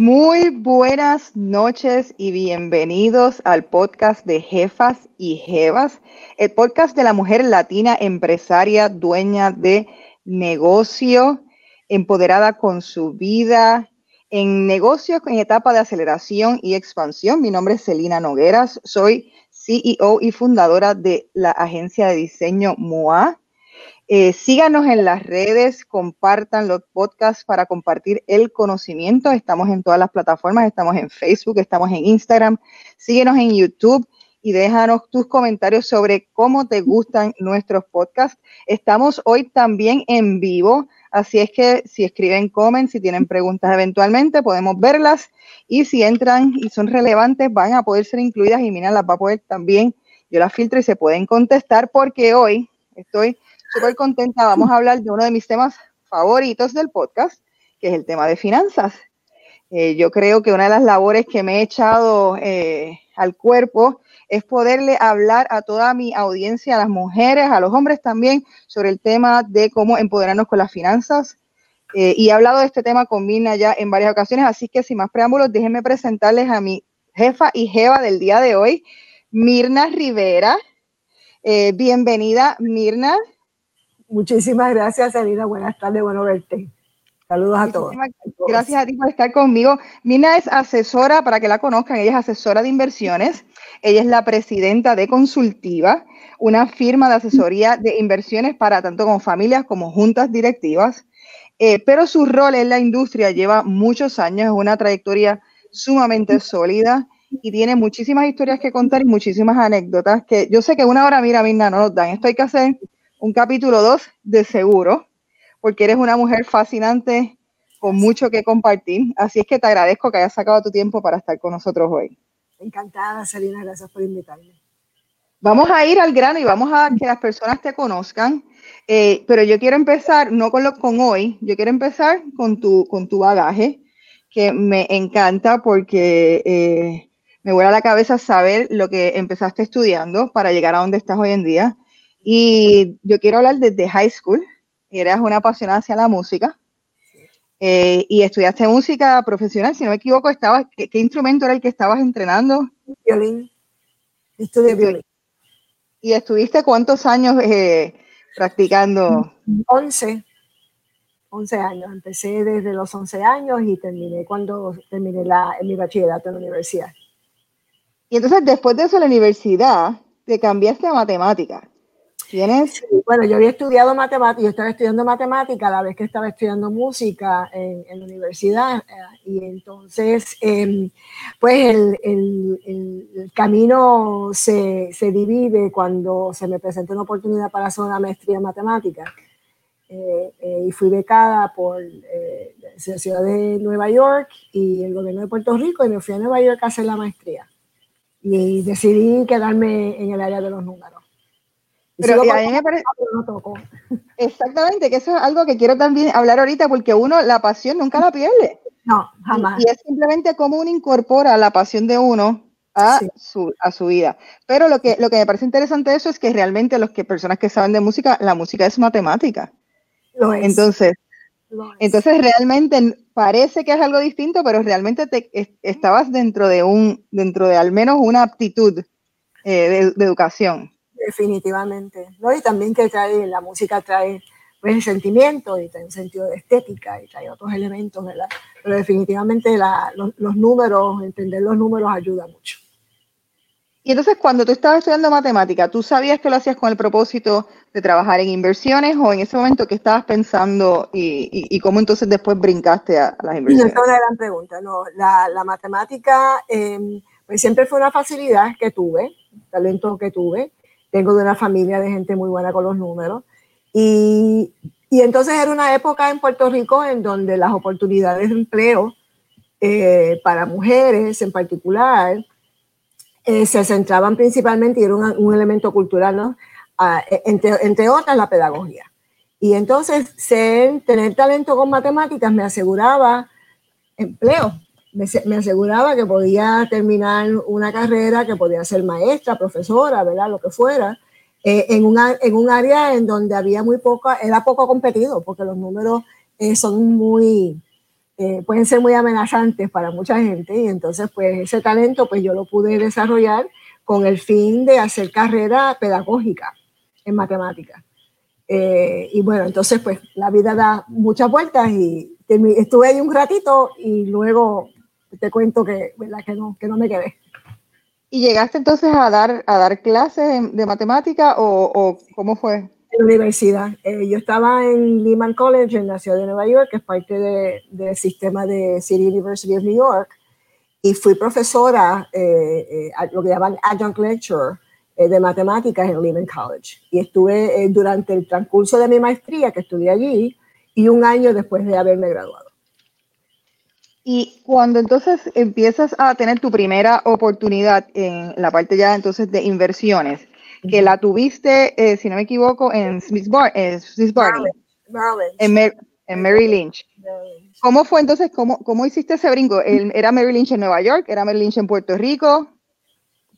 Muy buenas noches y bienvenidos al podcast de Jefas y Jevas, el podcast de la mujer latina empresaria, dueña de negocio, empoderada con su vida, en negocios en etapa de aceleración y expansión. Mi nombre es Celina Nogueras, soy CEO y fundadora de la agencia de diseño MOA. Eh, síganos en las redes, compartan los podcasts para compartir el conocimiento. Estamos en todas las plataformas, estamos en Facebook, estamos en Instagram. Síguenos en YouTube y déjanos tus comentarios sobre cómo te gustan nuestros podcasts. Estamos hoy también en vivo, así es que si escriben comments, si tienen preguntas eventualmente, podemos verlas y si entran y son relevantes, van a poder ser incluidas y Mina las va a poder también, yo las filtro y se pueden contestar porque hoy estoy súper contenta. Vamos a hablar de uno de mis temas favoritos del podcast, que es el tema de finanzas. Eh, yo creo que una de las labores que me he echado eh, al cuerpo es poderle hablar a toda mi audiencia, a las mujeres, a los hombres también, sobre el tema de cómo empoderarnos con las finanzas. Eh, y he hablado de este tema con Mirna ya en varias ocasiones, así que sin más preámbulos, déjenme presentarles a mi jefa y jeva del día de hoy, Mirna Rivera. bienvenida, Mirna. Muchísimas gracias, Elina. Buenas tardes, bueno verte. Saludos a todos. Gracias a ti por estar conmigo. Mina es asesora, para que la conozcan, ella es asesora de inversiones. Ella es la presidenta de Consultiva, una firma de asesoría de inversiones para tanto como familias como juntas directivas. Eh, pero su rol en la industria lleva muchos años, es una trayectoria sumamente sólida y tiene muchísimas historias que contar y muchísimas anécdotas que yo sé que una hora, mira, Mirna, no nos dan. Esto hay que hacer un capítulo 2 de seguro, porque eres una mujer fascinante con mucho que compartir. Así es que te agradezco que hayas sacado tu tiempo para estar con nosotros hoy. Encantada, Selina, gracias por invitarme. Vamos a ir al grano y vamos a que las personas te conozcan, eh, pero yo quiero empezar, no con, lo, con hoy, yo quiero empezar con tu, con tu bagaje, que me encanta porque eh, me vuela la cabeza saber lo que empezaste estudiando para llegar a donde estás hoy en día. Y yo quiero hablar desde high school. Eras una apasionada hacia la música. Eh, y estudiaste música profesional, si no me equivoco, estabas, ¿qué, instrumento era el que estabas entrenando? Violín. Estudié violín. ¿Y estuviste cuántos años eh, practicando? 11. 11 años. Empecé desde los 11 años y terminé cuando terminé la, mi bachillerato en la universidad. Y entonces, después de eso, la universidad, te cambiaste a matemáticas. ¿Tienes? bueno, yo había estudiado matemáticas, yo estaba estudiando matemática a la vez que estaba estudiando música en, la universidad eh, y entonces em, pues el, el, camino se, se, divide cuando se me presentó una oportunidad para hacer una maestría en matemáticas eh, eh, y fui becada por la ciudad de Nueva York y el gobierno de Puerto Rico y me fui a Nueva York a hacer la maestría y decidí quedarme en el área de los números. Pero a mí me parece... Exactamente, que eso es algo que quiero también hablar ahorita, porque uno la pasión nunca la pierde. No, jamás. Y, es simplemente cómo uno incorpora la pasión de uno a, su, a su vida. Pero lo que, lo que me parece interesante de eso es que realmente los que personas que saben de música, la música es matemática. Lo es. Entonces, entonces realmente parece que es algo distinto, pero realmente te, estabas dentro de un, dentro de al menos una aptitud eh, de educación. Definitivamente, ¿no? Y también que trae, la música trae pues el sentimiento y trae un sentido de estética y trae otros elementos, ¿verdad? Pero definitivamente los, números, entender los números ayuda mucho. Y entonces cuando tú estabas estudiando matemática, ¿tú sabías que lo hacías con el propósito de trabajar en inversiones o en ese momento que estabas pensando y, cómo entonces después brincaste a, las inversiones? Esa es una gran pregunta. No, la, matemática em, pues siempre fue una facilidad que tuve, talento que tuve vengo de una familia de gente muy buena con los números. Y, y entonces era una época en Puerto Rico en donde las oportunidades de empleo eh, para mujeres en particular eh, se centraban principalmente y era un, elemento cultural, ¿no? Ah, entre, entre, otras la pedagogía. Y entonces ser, tener talento con matemáticas me aseguraba empleo, me, aseguraba que podía terminar una carrera, que podía ser maestra, profesora, ¿verdad? Lo que fuera, eh, en, una, en un área en donde había muy poca, era poco competido, porque los números eh, son muy, eh, pueden ser muy amenazantes para mucha gente y entonces pues ese talento pues yo lo pude desarrollar con el fin de hacer carrera pedagógica en matemáticas. Eh, y bueno, entonces pues la vida da muchas vueltas y estuve ahí un ratito y luego te cuento que, ¿verdad? que, no, que no me quedé. ¿Y llegaste entonces a dar, a dar clases de matemática o, o cómo fue? En la universidad. Eh, yo estaba en Lehman College en la ciudad de Nueva York, que es parte de, del sistema de City University of New York, y fui profesora, eh, eh lo que llaman adjunct lecturer, de matemáticas en Lehman College. Y estuve durante el transcurso de mi maestría, que estudié allí, y un año después de haberme graduado. Y cuando entonces empiezas a tener tu primera oportunidad en la parte ya entonces de inversiones, que la tuviste, eh, si no me equivoco, en Smith Bar en, en, Mary Lynch. ¿Cómo fue entonces, cómo, cómo hiciste ese brinco? ¿Era Mary Lynch en Nueva York? ¿Era Mary Lynch en Puerto Rico?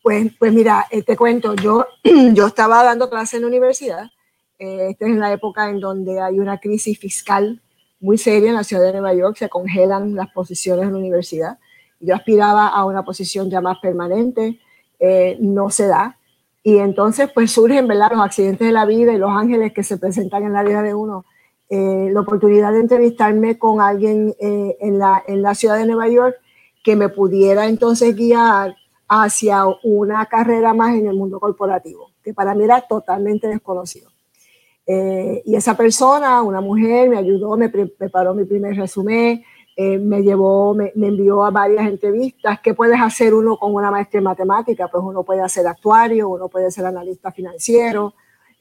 Pues, pues mira, eh, te cuento, yo, yo estaba dando clase en la universidad. Eh, esta es la época en donde hay una crisis fiscal muy seria en la ciudad de Nueva York, se congelan las posiciones en la universidad. Yo aspiraba a una posición ya más permanente, eh, no se da. Y entonces pues surgen ¿verdad? los accidentes de la vida y los ángeles que se presentan en la vida de uno. Eh, la oportunidad de entrevistarme con alguien eh, en, la, en la ciudad de Nueva York que me pudiera entonces guiar hacia una carrera más en el mundo corporativo, que para mí era totalmente desconocido. Eh, y esa persona, una mujer, me ayudó, me preparó mi primer resumen, eh, me llevó, me, envió a varias entrevistas. ¿Qué puedes hacer uno con una maestría en matemática? Pues uno puede ser actuario, uno puede ser analista financiero,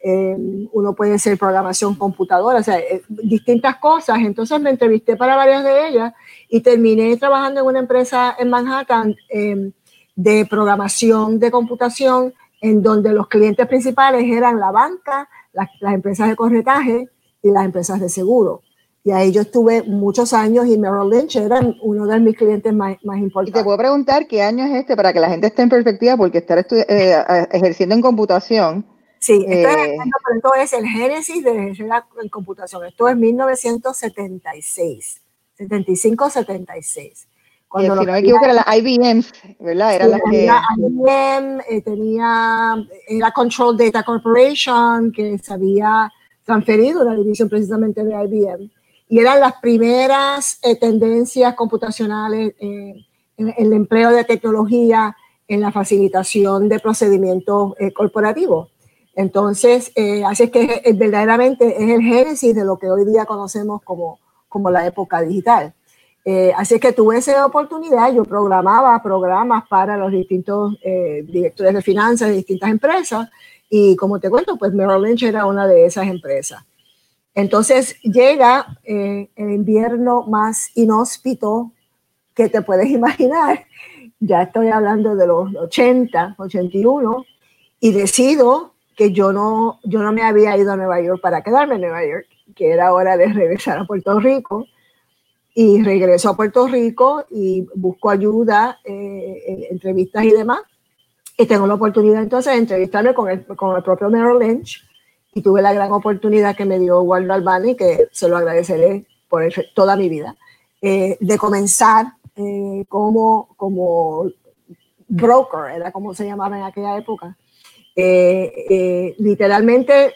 eh, uno puede ser programación computadora, o sea, distintas cosas. Entonces me entrevisté para varias de ellas y terminé trabajando en una empresa en Manhattan de programación de computación, en donde los clientes principales eran la banca, las, empresas de corretaje y las empresas de seguro. Y ahí yo estuve muchos años y Merrill Lynch era uno de mis clientes más, más importantes. Y te puedo preguntar qué año es este para que la gente esté en perspectiva, porque estar eh, ejerciendo en computación. Sí, eh, esto es el génesis de ejercer en computación. Esto es 1976, 75-76. Cuando si no me equivoco, era la IBM, ¿verdad? Era la que... IBM, eh, tenía, era Control Data Corporation, que se había transferido la división precisamente de IBM. Y eran las primeras eh, tendencias computacionales eh, en, el empleo de tecnología en la facilitación de procedimientos corporativos. Entonces, así es que verdaderamente es el génesis de lo que hoy día conocemos como, como la época digital. Eh, así que tuve esa oportunidad, yo programaba programas para los distintos eh, directores de finanzas de distintas empresas y como te cuento, pues Merrill Lynch era una de esas empresas. Entonces llega eh, el invierno más inhóspito que te puedes imaginar. Ya estoy hablando de los 80, 81 y decido que yo no, yo no me había ido a Nueva York para quedarme en Nueva York, que era hora de regresar a Puerto Rico y regreso a Puerto Rico y busco ayuda, eh, entrevistas y demás. Y tengo la oportunidad entonces de entrevistarme con el, con el propio Merrill Lynch y tuve la gran oportunidad que me dio Waldo Albani, que se lo agradeceré por toda mi vida, eh, de comenzar eh, como, como broker, era como se llamaba en aquella época, literalmente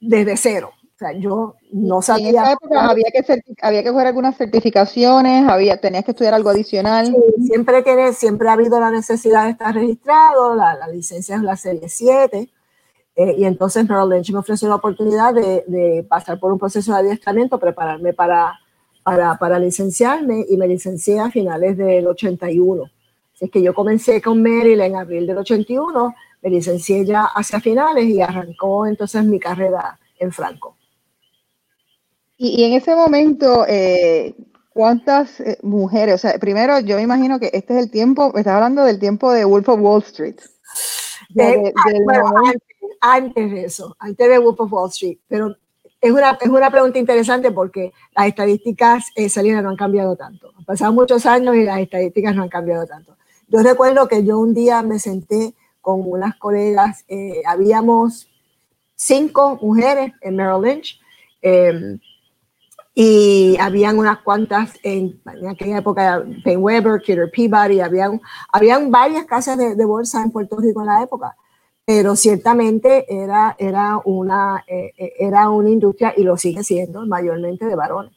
desde cero. O sea, yo no sabía. En esa época había que, había que coger algunas certificaciones, había, tenías que estudiar algo adicional. siempre, que, siempre ha habido la necesidad de estar registrado, la, la licencia es la serie 7. Eh, y entonces Merrill Lynch me ofreció la oportunidad de, de, pasar por un proceso de adiestramiento, prepararme para, para, para, licenciarme y me licencié a finales del 81. Así que yo comencé con Merrill en abril del 81, me licencié ya hacia finales y arrancó entonces mi carrera en Franco. Y, en ese momento, eh, ¿cuántas eh, mujeres? O sea, primero, yo me imagino que este es el tiempo, me estás hablando del tiempo de Wolf of Wall Street. Eh, antes, de eso, antes de Wolf of Wall Street, pero es una, es una pregunta interesante porque las estadísticas, salidas no han cambiado tanto. Han pasado muchos años y las estadísticas no han cambiado tanto. Yo recuerdo que yo un día me senté con unas colegas, habíamos cinco mujeres en Merrill Lynch, y habían unas cuantas en, aquella época, Payne Weber, Kidder Peabody, habían, habían varias casas de, bolsa en Puerto Rico en la época, pero ciertamente era, era, una, eh, eh, era una industria, y lo sigue siendo, mayormente de varones.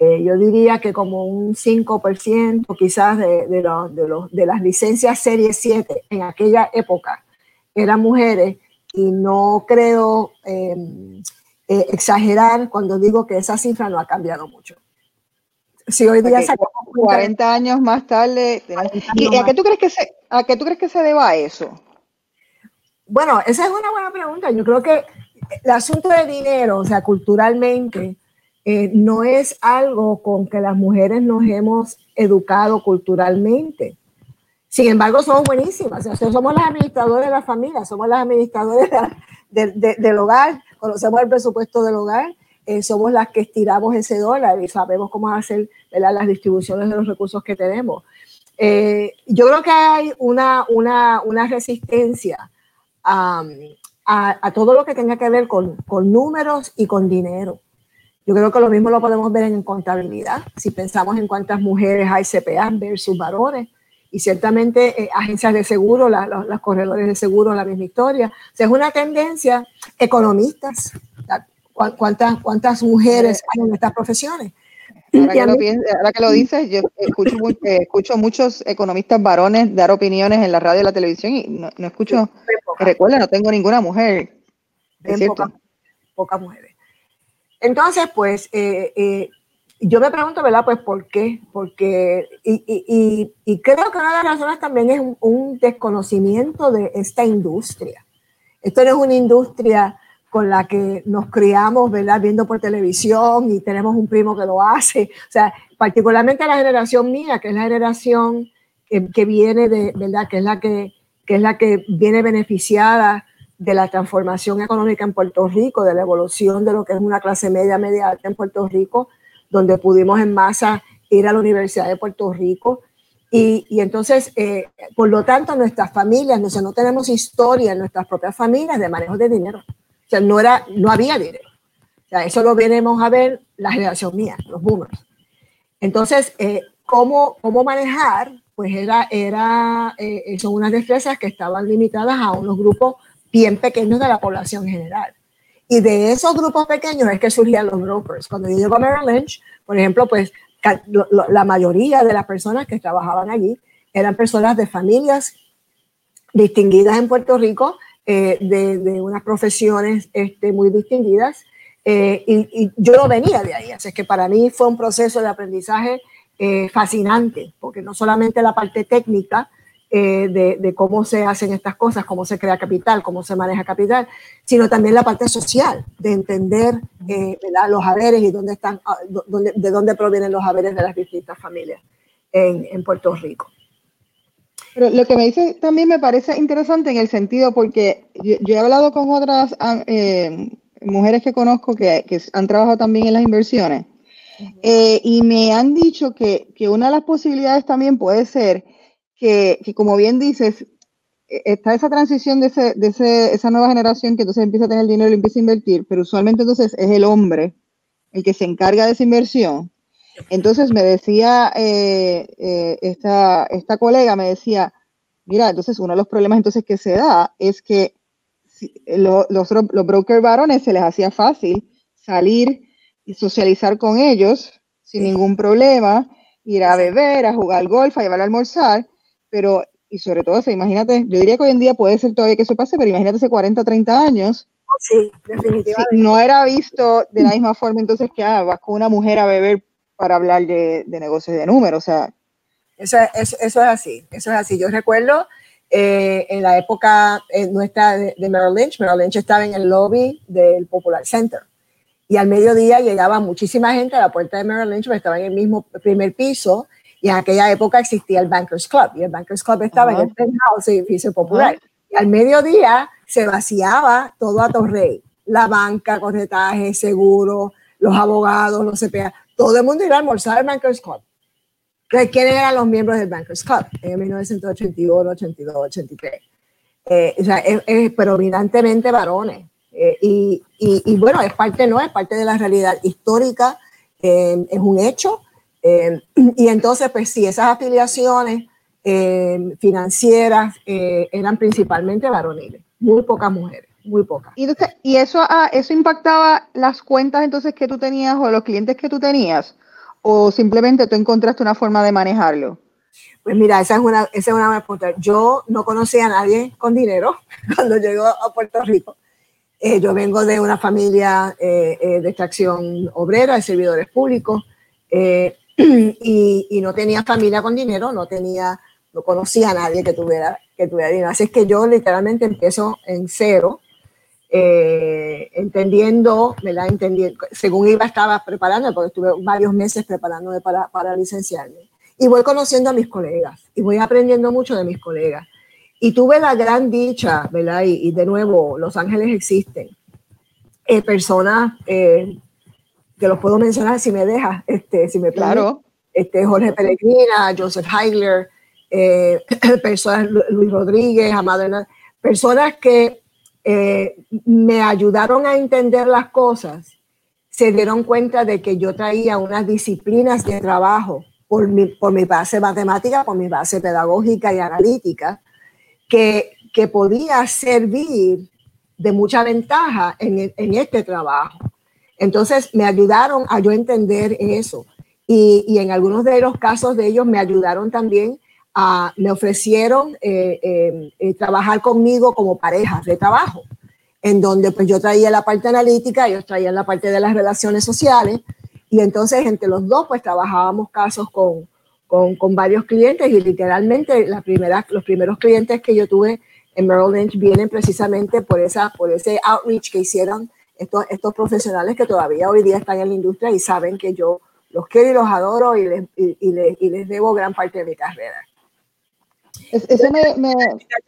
Eh, yo diría que como un 5% quizás de, de, de, los, de las licencias Serie 7 en aquella época eran mujeres y no creo eh, exagerar cuando digo que esa cifra no ha cambiado mucho. Si hoy día 40 años más tarde, ¿y a qué tú crees que se a qué tú crees que se deba eso? Bueno, esa es una buena pregunta. Yo creo que el asunto de dinero, o sea, culturalmente, eh, no es algo con que las mujeres nos hemos educado culturalmente. Sin embargo, somos buenísimas. O sea, somos las administradoras de la familia, somos las administradoras del hogar, conocemos el presupuesto del hogar, eh, somos las que estiramos ese dólar y sabemos cómo hacer las distribuciones de los recursos que tenemos. Eh, yo creo que hay una, una, una resistencia a, a, todo lo que tenga que ver con, con números y con dinero. Yo creo que lo mismo lo podemos ver en contabilidad. Si pensamos en cuántas mujeres hay CPA versus varones, y ciertamente eh, agencias de seguro, los corredores de seguro, la misma historia. O sea, es una tendencia, economistas, ¿cuántas, cuántas mujeres hay en estas profesiones? Ahora que, lo que, lo dices, yo escucho, eh, escucho muchos economistas varones dar opiniones en la radio y la televisión y no, escucho, recuerda, no tengo ninguna mujer. Pocas mujeres. Entonces, pues, eh, yo me pregunto, ¿verdad? Pues, ¿por qué? Porque, y, y, y, creo que una de las razones también es un, desconocimiento de esta industria. Esto no es una industria con la que nos criamos, ¿verdad? Viendo por televisión y tenemos un primo que lo hace. O sea, particularmente la generación mía, que es la generación que, viene de, ¿verdad? Que es la que, que es la que viene beneficiada de la transformación económica en Puerto Rico, de la evolución de lo que es una clase media, media alta en Puerto Rico, donde pudimos en masa ir a la Universidad de Puerto Rico. Y, y entonces, eh, por lo tanto, nuestras familias, no, no tenemos historia en nuestras propias familias de manejo de dinero. O sea, no, era, no había dinero. O sea, eso lo venimos a ver la generación mía, los boomers. Entonces, eh, ¿cómo, ¿cómo manejar? Pues era, era, eh, son unas destrezas que estaban limitadas a unos grupos bien pequeños de la población general. Y de esos grupos pequeños es que surgían los brokers. Cuando yo llego a Merrill Lynch, por ejemplo, pues la mayoría de las personas que trabajaban allí eran personas de familias distinguidas en Puerto Rico, eh, de, unas profesiones este, muy distinguidas. Eh, y, yo no venía de ahí, así que para mí fue un proceso de aprendizaje eh, fascinante, porque no solamente la parte técnica, eh, de, cómo se hacen estas cosas, cómo se crea capital, cómo se maneja capital, sino también la parte social, de entender eh, los haberes y dónde están, ah, dónde, de dónde provienen los haberes de las distintas familias en, en Puerto Rico. Pero lo que me dice también me parece interesante en el sentido porque yo, he hablado con otras ah, eh, mujeres que conozco que, que, han trabajado también en las inversiones y me han dicho que, que, una de las posibilidades también puede ser que, como bien dices, e, está esa transición de, ese, de ese, esa nueva generación que entonces empieza a tener dinero y empieza a invertir, pero usualmente entonces es el hombre el que se encarga de esa inversión. Entonces me decía eh, eh, esta, esta colega, me decía, mira, entonces uno de los problemas entonces que se da es que los, los brokers varones se les hacía fácil salir y socializar con ellos sin ningún problema, ir a beber, a jugar golf, a llevar a almorzar, pero, y sobre todo, imagínate, yo diría que hoy en día puede ser todavía que eso pase, pero imagínate hace 40, 30 años. Sí, definitivamente. no era visto de la misma forma, entonces que ah, vas con una mujer a beber para hablar de, de negocios de números, o sea. Eso, eso, eso, es así, eso es así. Yo recuerdo eh, en la época nuestra de, de Merrill Lynch, Merrill Lynch estaba en el lobby del Popular Center y al mediodía llegaba muchísima gente a la puerta de Merrill Lynch, estaba en el mismo primer piso y en aquella época existía el Bankers Club y el Bankers Club estaba en el penthouse edificio popular. Y al mediodía se vaciaba todo a Torrey. La banca, corretaje, seguro, los abogados, los CPA. Todo el mundo iba a almorzar al Bankers Club. ¿Quiénes eran los miembros del Bankers Club en 1981, 82, 83? o sea, es, predominantemente varones. Eh, y, y, y, bueno, es parte, no, es parte de la realidad histórica eh, es un hecho. Eh, y entonces, pues sí, esas afiliaciones financieras eran principalmente varoniles, muy pocas mujeres, muy pocas. ¿Y, y eso, ah, eso impactaba las cuentas entonces que tú tenías o los clientes que tú tenías? ¿O simplemente tú encontraste una forma de manejarlo? Pues mira, esa es una, esa es una pregunta. Yo no conocía a nadie con dinero cuando llegó a Puerto Rico. Eh, yo vengo de una familia eh, eh, de extracción obrera, de servidores públicos, y, y, no tenía familia con dinero, no tenía, no conocía a nadie que tuviera, que tuviera dinero. Así es que yo literalmente empiezo en cero, entendiendo, me la entendí, según iba estaba preparando, porque estuve varios meses preparándome para, para licenciarme. Y voy conociendo a mis colegas y voy aprendiendo mucho de mis colegas. Y tuve la gran dicha, ¿verdad? Y, de nuevo, Los Ángeles existen. Eh, personas eh, que los puedo mencionar si me dejas, este, si me Claro. Este, Jorge Peregrina, Joseph Heigler, eh, personas, Luis Rodríguez, Amado Hernández, personas que me ayudaron a entender las cosas, se dieron cuenta de que yo traía unas disciplinas de trabajo por mi, por mi base matemática, por mi base pedagógica y analítica, que, que podía servir de mucha ventaja en, en, este trabajo. Entonces me ayudaron a yo entender eso. Y, y, en algunos de los casos de ellos me ayudaron también a, me ofrecieron eh, eh, eh, trabajar conmigo como pareja de trabajo, en donde pues yo traía la parte analítica, ellos traían la parte de las relaciones sociales, y entonces entre los dos pues trabajábamos casos con, con, con varios clientes y literalmente la primera, los primeros clientes que yo tuve en Merrill Lynch vienen precisamente por, esa, por ese outreach que hicieron estos, estos profesionales que todavía hoy día están en la industria y saben que yo los quiero y los adoro y les, y, y les, y les debo gran parte de mi carrera. Eso me, me...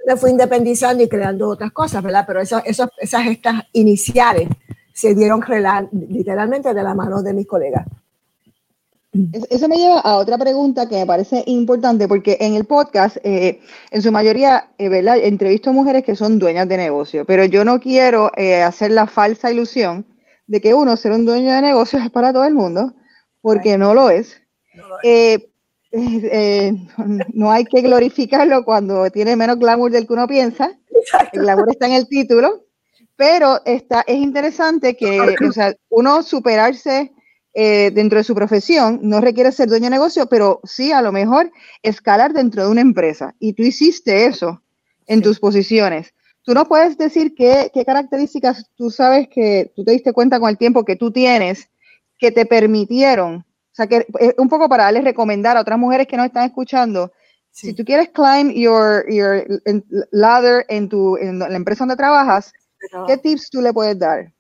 me, fui independizando y creando otras cosas, ¿verdad? Pero eso, eso, esas estas iniciales se dieron literalmente de la mano de mis colegas. Eso me lleva a otra pregunta que me parece importante porque en el podcast, eh, en su mayoría, eh, ¿verdad? entrevisto a mujeres que son dueñas de negocio, pero yo no quiero eh, hacer la falsa ilusión de que uno ser un dueño de negocio es para todo el mundo, porque no lo es. No, lo es. no hay que glorificarlo cuando tiene menos glamour del que uno piensa. Exacto. El glamour está en el título, pero está, es interesante que o sea, uno superarse eh, dentro de su profesión, no requiere ser dueño de negocio, pero sí a lo mejor escalar dentro de una empresa. Y tú hiciste eso en sí. tus posiciones. Tú no puedes decir qué, qué, características tú sabes que tú te diste cuenta con el tiempo que tú tienes que te permitieron, o sea, que eh, un poco para darles recomendar a otras mujeres que nos están escuchando, sí. si tú quieres climb your, your ladder en, tu, en la empresa donde trabajas, ¿qué tips tú le puedes dar?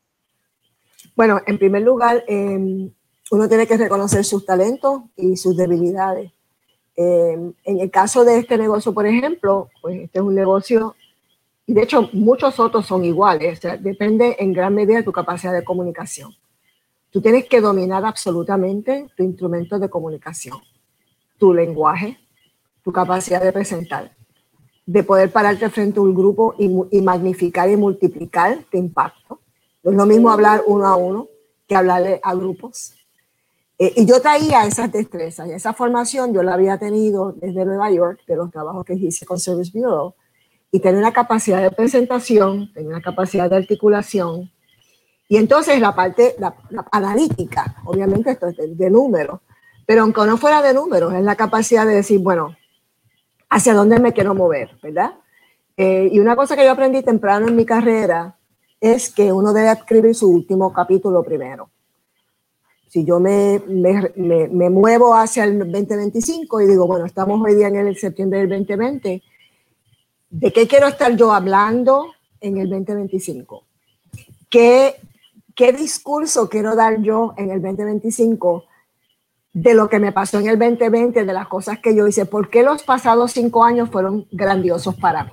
Bueno, en primer lugar, eh, uno tiene que reconocer sus talentos y sus debilidades. Eh, en el caso de este negocio, por ejemplo, pues este es un negocio, y de hecho muchos otros son iguales, o sea, depende en gran medida de tu capacidad de comunicación. Tú tienes que dominar absolutamente tu instrumento de comunicación, tu lenguaje, tu capacidad de presentar, de poder pararte frente a un grupo y, y magnificar y multiplicar tu impacto. No es lo mismo hablar uno a uno que hablarle a grupos. Eh, y yo traía esas destrezas y esa formación yo la había tenido desde Nueva York, de los trabajos que hice con Service Bureau, y tenía una capacidad de presentación, tenía una capacidad de articulación. Y entonces la parte la, la analítica, obviamente esto es de, de números, pero aunque no fuera de números, es la capacidad de decir, bueno, hacia dónde me quiero mover, ¿verdad? Eh, y una cosa que yo aprendí temprano en mi carrera es que uno debe escribir su último capítulo primero si yo me, me, me, me, muevo hacia el 2025 y digo, bueno, estamos hoy día en el septiembre del 2020, ¿de qué quiero estar yo hablando en el 2025? ¿Qué, qué discurso quiero dar yo en el 2025 de lo que me pasó en el 2020, de las cosas que yo hice? ¿Por qué los pasados cinco años fueron grandiosos para mí?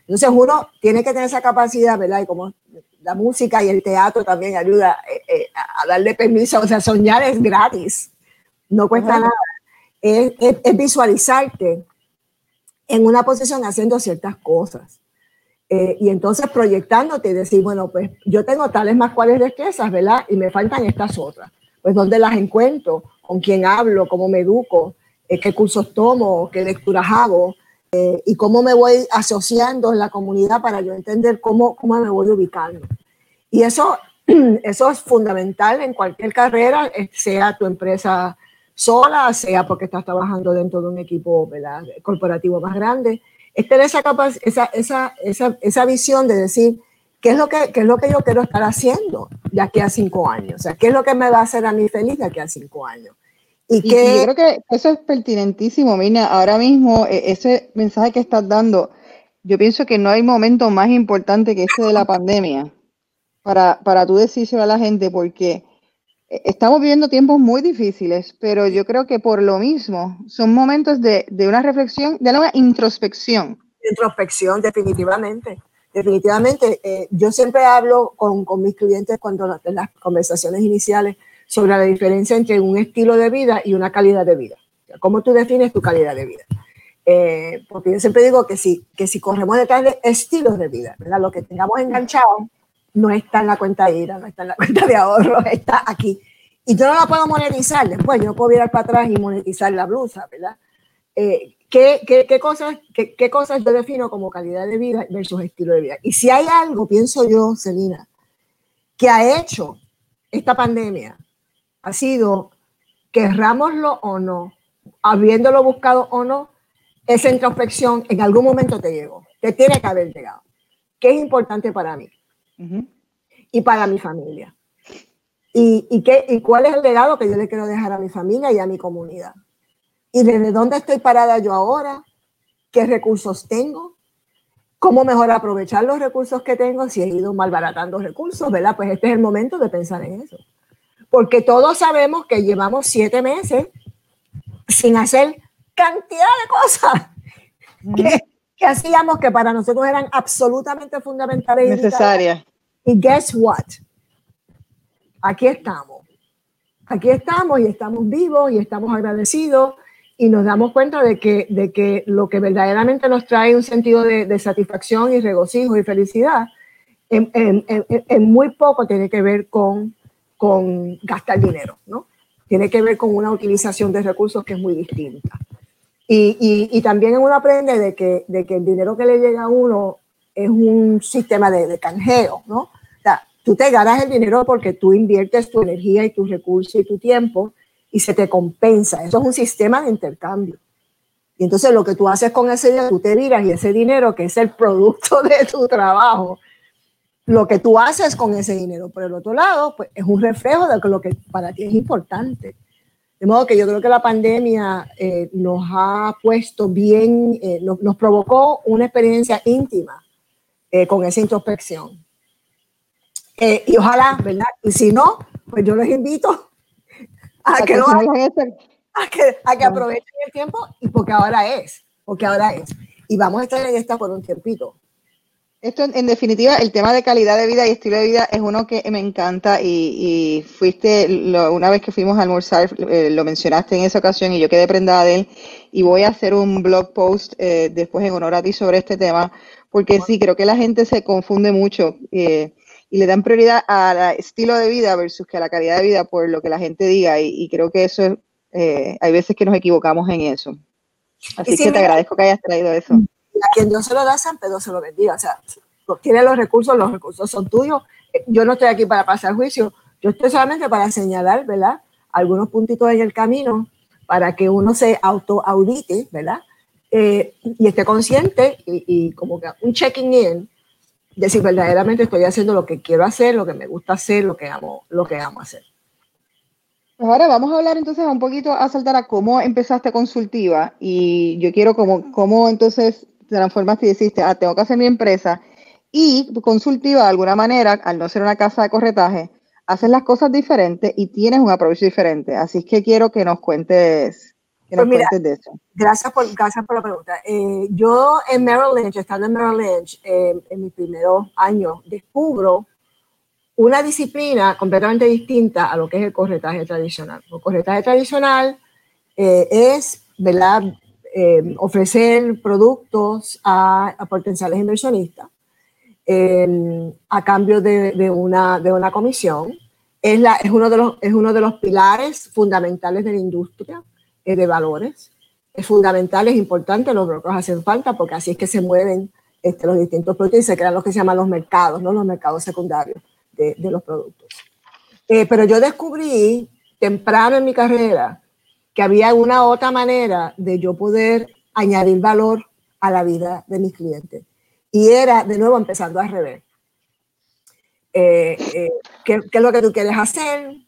Entonces uno tiene que tener esa capacidad, ¿verdad? Y como la música y el teatro también ayuda eh, eh, a darle permiso, o sea, soñar es gratis, no cuesta -huh. nada. Es, es, es, visualizarte en una posición haciendo ciertas cosas. Eh, y entonces proyectándote y decir, bueno, pues yo tengo tales más cuales destrezas, ¿verdad? Y me faltan estas otras. pues dónde las encuentro, con quién hablo, cómo me educo, eh, qué cursos tomo, qué lecturas hago eh, y cómo me voy asociando en la comunidad para yo entender cómo, cómo me voy ubicando. Y eso, eso es fundamental en cualquier carrera, sea tu empresa sola, sea porque estás trabajando dentro de un equipo corporativo más grande. Es tener esa, esa, esa, esa, esa visión de decir, ¿qué es, lo que, ¿qué es lo que yo quiero estar haciendo de aquí a cinco años? O sea, ¿qué es lo que me va a hacer a mí feliz de aquí a cinco años? Y, que, yo creo que eso es pertinentísimo, Mina. Ahora mismo, e, ese mensaje que estás dando, yo pienso que no hay momento más importante que ese de la pandemia para, para tú decírselo a la gente, porque e, estamos viviendo tiempos muy difíciles, pero yo creo que por lo mismo son momentos de, de una reflexión, de una introspección. Introspección, definitivamente. Definitivamente, eh, yo siempre hablo con, con, mis clientes cuando en las conversaciones iniciales sobre la diferencia entre un estilo de vida y una calidad de vida. ¿Cómo tú defines tu calidad de vida? Eh, porque yo siempre digo que si, que si corremos detrás de estilos de vida, ¿verdad? lo que tengamos enganchado no está en la cuenta de ira, no está en la cuenta de ahorro, está aquí. Y yo no la puedo monetizar después, yo no puedo virar para atrás y monetizar la blusa, ¿verdad? Eh, ¿qué, qué, qué, cosas, qué, ¿Qué cosas yo defino como calidad de vida versus estilo de vida? Y si hay algo, pienso yo, Celina, que ha hecho esta pandemia ha sido, querrámoslo o no, habiéndolo buscado o no, esa introspección en algún momento te llegó, te tiene que haber llegado. ¿Qué es importante para mí? Y para mi familia. ¿Y, y, qué, ¿Y cuál es el legado que yo le quiero dejar a mi familia y a mi comunidad? ¿Y desde dónde estoy parada yo ahora? ¿Qué recursos tengo? ¿Cómo mejor aprovechar los recursos que tengo si he ido malbaratando recursos? ¿Verdad? Pues este es el momento de pensar en eso porque todos sabemos que llevamos siete meses sin hacer cantidad de cosas que, hacíamos que para nosotros eran absolutamente fundamentales. Necesarias. Y guess what? Aquí estamos. Aquí estamos y estamos vivos y estamos agradecidos y nos damos cuenta de que, de que lo que verdaderamente nos trae un sentido de, satisfacción y regocijo y felicidad, en, muy poco tiene que ver con con gastar dinero, ¿no? Tiene que ver con una utilización de recursos que es muy distinta. Y, y, también uno aprende de que, de que el dinero que le llega a uno es un sistema de, de canjeo, ¿no? O sea, tú te ganas el dinero porque tú inviertes tu energía y tus recursos y tu tiempo y se te compensa. Eso es un sistema de intercambio. Y entonces lo que tú haces con ese dinero, tú te miras y ese dinero, que es el producto de tu trabajo, lo que tú haces con ese dinero. Por el otro lado, pues es un reflejo de lo que para ti es importante. De modo que yo creo que la pandemia eh, nos ha puesto bien, eh, nos, provocó una experiencia íntima eh, con esa introspección. y ojalá, ¿verdad? Y si no, pues yo les invito a, que, a que, a que aprovechen el tiempo y porque ahora es, porque ahora es. Y vamos a estar en esta por un tiempito. Esto, en definitiva, el tema de calidad de vida y estilo de vida es uno que me encanta y, fuiste, una vez que fuimos a almorzar, eh, lo mencionaste en esa ocasión y yo quedé prendada de él. Y voy a hacer un blog post eh, después en honor a ti sobre este tema, porque sí, creo que la gente se confunde mucho eh, y le dan prioridad al estilo de vida versus que a la calidad de vida por lo que la gente diga. Y, creo que eso, hay veces que nos equivocamos en eso. Así que te agradezco que hayas traído eso a quien Dios se lo da, San Pedro se lo bendiga. O sea, tiene los recursos, los recursos son tuyos. Yo no estoy aquí para pasar juicio, yo estoy solamente para señalar, ¿verdad? Algunos puntitos en el camino para que uno se auto-audite, ¿verdad? Eh, y esté consciente y, como que un checking in de si verdaderamente estoy haciendo lo que quiero hacer, lo que me gusta hacer, lo que amo, lo que amo hacer. Ahora vamos a hablar entonces un poquito a saltar a cómo empezaste consultiva y yo quiero como cómo entonces transformaste y dijiste, ah, tengo que hacer mi empresa y consultiva de alguna manera, al no ser una casa de corretaje, haces las cosas diferentes y tienes un approach diferente. Así es que quiero que nos cuentes, que pues cuentes de eso. Gracias por, gracias por la pregunta. Eh, yo en Merrill Lynch, estando en Merrill Lynch, eh, en mis primeros años, descubro una disciplina completamente distinta a lo que es el corretaje tradicional. El corretaje tradicional eh, es, ¿verdad? Eh, ofrecer productos a, potenciales inversionistas eh, a cambio de, una, de una comisión es, la, es, uno, de los, es uno de los pilares fundamentales de la industria eh, de valores. Es fundamental, es importante, los brokers hacen falta porque así es que se mueven este, los distintos productos y se crean lo que se llaman los mercados, ¿no? los mercados secundarios de, de los productos. Eh, pero yo descubrí temprano en mi carrera que había una otra manera de yo poder añadir valor a la vida de mis clientes. Y era, de nuevo, empezando a revés. Eh, eh, ¿qué, ¿qué, es lo que tú quieres hacer?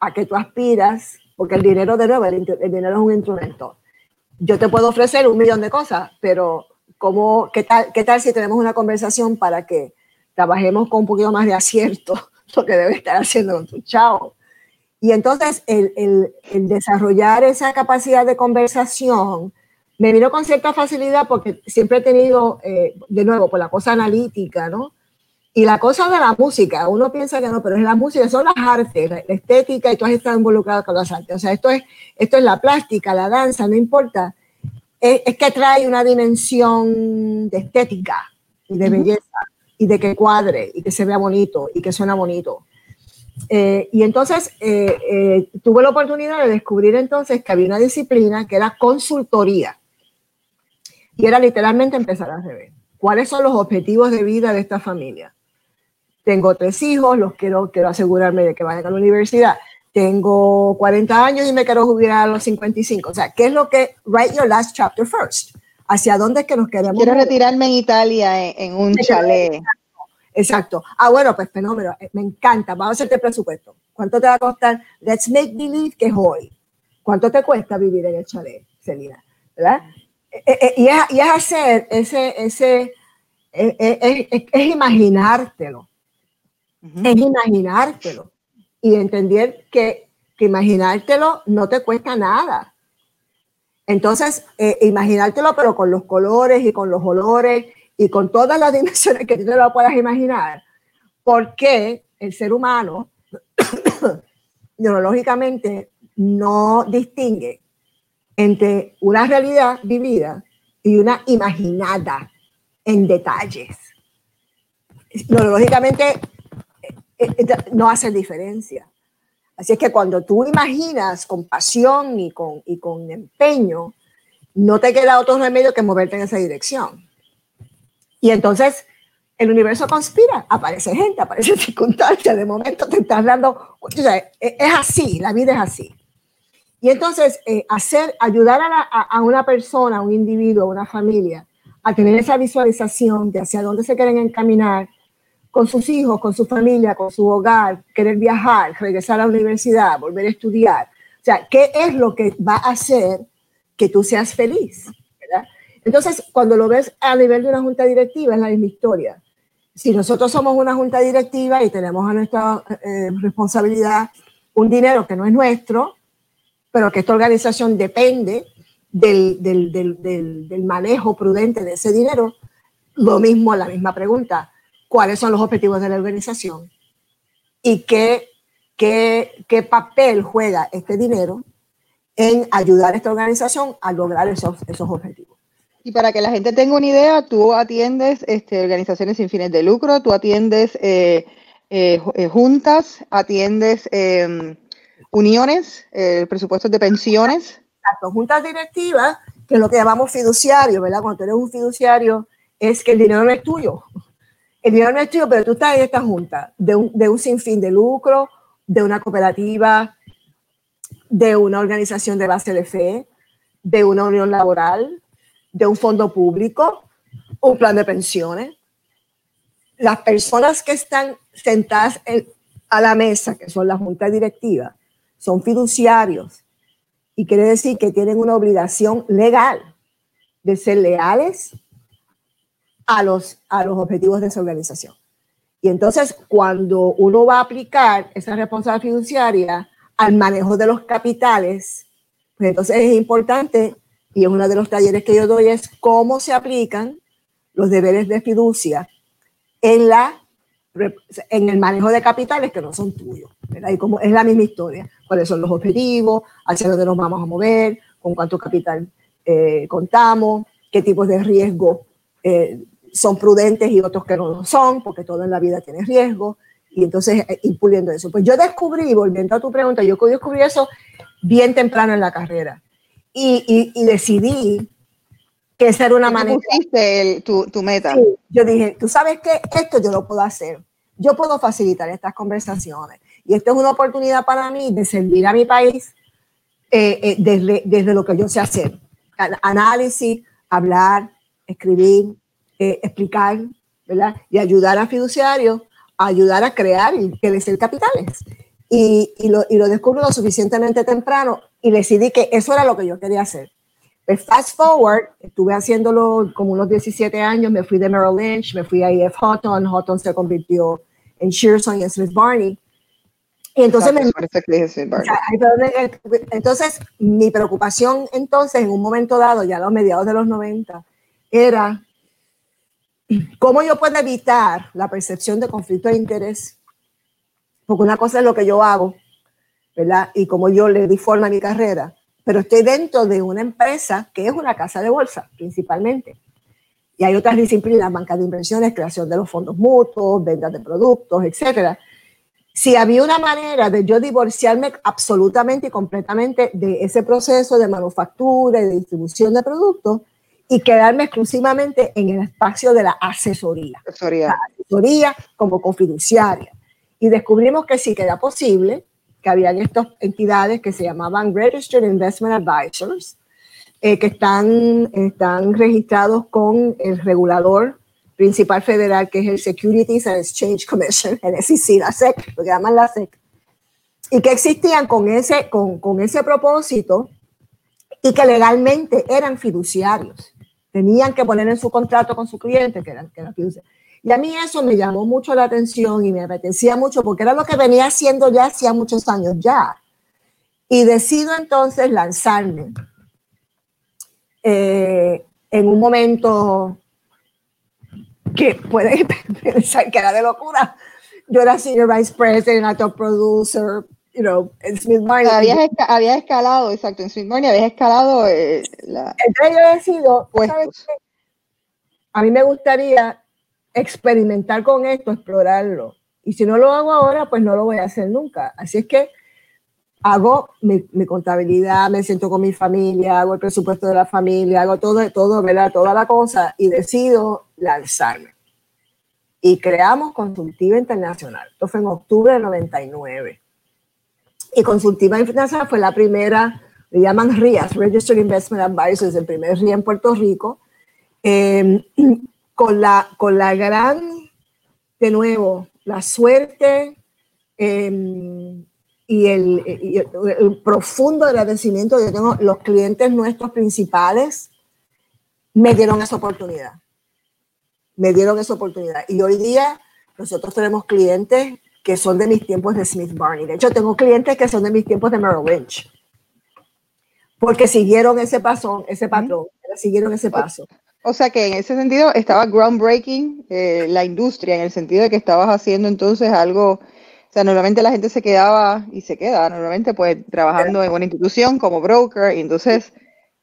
¿A qué tú aspiras? Porque el dinero, de nuevo, el, el, dinero es un instrumento. Yo te puedo ofrecer un millón de cosas, pero ¿cómo, qué, tal, ¿qué tal si tenemos una conversación para que trabajemos con un poquito más de acierto lo que debe estar haciendo con tu? Y entonces el, el, el desarrollar esa capacidad de conversación, me vino con cierta facilidad porque siempre he tenido, eh, de nuevo, por la cosa analítica, ¿no? Y la cosa de la música, uno piensa que no, pero es la música, son las artes, la, estética y tú has estado involucrado con las artes. O sea, esto es, esto es la plástica, la danza, no importa. Es, es que trae una dimensión de estética y de belleza y de que cuadre y que se vea bonito y que suena bonito. Eh, y entonces eh, eh, tuve la oportunidad de descubrir entonces que había una disciplina que era consultoría. Y era literalmente empezar a rever. ¿Cuáles son los objetivos de vida de esta familia? Tengo tres hijos, los quiero, quiero asegurarme de que vayan a la universidad. Tengo 40 años y me quiero jubilar a los 55. O sea, ¿qué es lo que, write your last chapter first? ¿Hacia dónde es que nos queremos? Quiero retirarme en Italia en, en un chalet. Exacto. Ah, bueno, pues fenómeno. Me encanta. Vamos a hacerte presupuesto. ¿Cuánto te va a costar? Let's make believe que es hoy. ¿Cuánto te cuesta vivir en el chalet, Celina? ¿Verdad? y, es, y, es, hacer ese, ese es, es, es imaginártelo. Uh -huh. Es imaginártelo. Y entender que, que, imaginártelo no te cuesta nada. Entonces, eh, imaginártelo, pero con los colores y con los olores y con todas las dimensiones que tú te lo puedas imaginar. Porque el ser humano, neurológicamente, no distingue entre una realidad vivida y una imaginada en detalles. Neurológicamente eh, eh, no hace diferencia. Así es que cuando tú imaginas con pasión y con, y con empeño, no te queda otro remedio que moverte en esa dirección. Y entonces el universo conspira, aparece gente, aparecen circunstancias, de momento te estás dando, o sea, es así, la vida es así. Y entonces, eh, hacer, ayudar a, la, a, una persona, a un individuo, a una familia, a tener esa visualización de hacia dónde se quieren encaminar con sus hijos, con su familia, con su hogar, querer viajar, regresar a la universidad, volver a estudiar. O sea, ¿qué es lo que va a hacer que tú seas feliz? Entonces, cuando lo ves a nivel de una junta directiva, es la misma historia. Si nosotros somos una junta directiva y tenemos a nuestra eh, responsabilidad un dinero que no es nuestro, pero que esta organización depende del, manejo prudente de ese dinero, lo mismo, la misma pregunta, ¿cuáles son los objetivos de la organización? ¿Y qué, papel juega este dinero en ayudar a esta organización a lograr esos objetivos? Y para que la gente tenga una idea, tú atiendes este, organizaciones sin fines de lucro, tú atiendes eh, eh, juntas, atiendes... Eh, uniones, eh, presupuestos de pensiones. Exacto, juntas directivas, que es lo que llamamos fiduciario, ¿verdad? Cuando tú eres un fiduciario, es que el dinero no es tuyo. El dinero no es tuyo, pero tú estás en esta junta de un, de un sinfín de lucro, de una cooperativa, de una organización de base de fe, de una unión laboral, de un fondo público, un plan de pensiones. Las personas que están sentadas en, a la mesa, que son la junta directiva, son fiduciarios y quiere decir que tienen una obligación legal de ser leales a los, a los objetivos de esa organización. Y entonces, cuando uno va a aplicar esa responsabilidad fiduciaria al manejo de los capitales, pues entonces es importante, y uno de los talleres que yo doy, es cómo se aplican los deberes de fiducia en, la, en el manejo de capitales que no son tuyos. Y como es la misma historia cuáles son los objetivos, hacia dónde nos vamos a mover, con cuánto capital eh, contamos, qué tipos de riesgo eh, son prudentes y otros que no lo son, porque todo en la vida tiene riesgo. y entonces eh, ir puliendo eso. Pues yo descubrí, volviendo a tu pregunta, yo descubrí eso bien temprano en la carrera y, y, decidí que esa era una manera. pusiste tu, tu, meta? yo dije, tú sabes que esto yo lo puedo hacer. Yo puedo facilitar estas conversaciones. Y esto es una oportunidad para mí de servir a mi país eh, eh, desde, desde, lo que yo sé hacer. Análisis, hablar, escribir, explicar, ¿verdad? Y ayudar a fiduciarios ayudar a crear y crecer capitales. Y, y, lo, y lo descubro lo suficientemente temprano y decidí que eso era lo que yo quería hacer. Pues fast forward, estuve haciéndolo como unos 17 años, me fui de Merrill Lynch, me fui a EF Houghton, Houghton se convirtió en Shearson y en Smith Barney. Y entonces, me, entonces mi preocupación entonces en un momento dado, ya a los mediados de los 90, era ¿Cómo yo puedo evitar la percepción de conflicto de interés? Porque una cosa es lo que yo hago, ¿verdad? Y cómo yo le di forma a mi carrera, pero estoy dentro de una empresa que es una casa de bolsa, principalmente. Y hay otras disciplinas, banca de inversiones, creación de los fondos mutuos, ventas de productos, etcétera. Si había una manera de yo divorciarme absolutamente y completamente de ese proceso de manufactura y de distribución de productos, y quedarme exclusivamente en el espacio de la asesoría. Asesoría. La asesoría como confidenciaria. Y descubrimos que sí que era posible, que habían estas entidades que se llamaban Registered Investment Advisors, eh, que están, están registrados con el regulador principal federal, que es el Securities and Exchange Commission, el SEC, la SEC, lo que llaman la SEC, y que existían con ese, con, con ese propósito y que legalmente eran fiduciarios. Tenían que poner en su contrato con su cliente, que era, que era Y a mí eso me llamó mucho la atención y me apetecía mucho porque era lo que venía haciendo ya hacía muchos años ya. Y decido entonces lanzarme eh, en un momento que puede pensar que era de locura. Yo era senior vice president, actor producer, you know, en Smith Barney. Había, escalado, exacto, en Smith Barney había escalado eh, la... Entonces yo decido, a mí me gustaría experimentar con esto, explorarlo. Y si no lo hago ahora, pues no lo voy a hacer nunca. Así es que hago mi, contabilidad, me siento con mi familia, hago el presupuesto de la familia, hago todo, todo, ¿verdad? Toda la cosa y decido lanzarme. Y creamos Consultiva Internacional. Esto fue en octubre del 99. Y Consultiva Internacional fue la primera, le llaman RIAS, Registered Investment Advisors, el primer RIA en Puerto Rico, em, con, la, con la gran, de nuevo, la suerte em, y, el, profundo agradecimiento que tengo, los clientes nuestros principales me dieron esa oportunidad. Me dieron esa oportunidad. Y hoy día nosotros tenemos clientes que son de mis tiempos de Smith Barney. De hecho, tengo clientes que son de mis tiempos de Merrill Lynch. Porque siguieron ese paso, ese patrón, siguieron ese paso. O sea que en ese sentido estaba groundbreaking eh, la industria, en el sentido de que estabas haciendo entonces algo, o sea, normalmente la gente se quedaba y se queda, normalmente pues trabajando en una institución como broker y entonces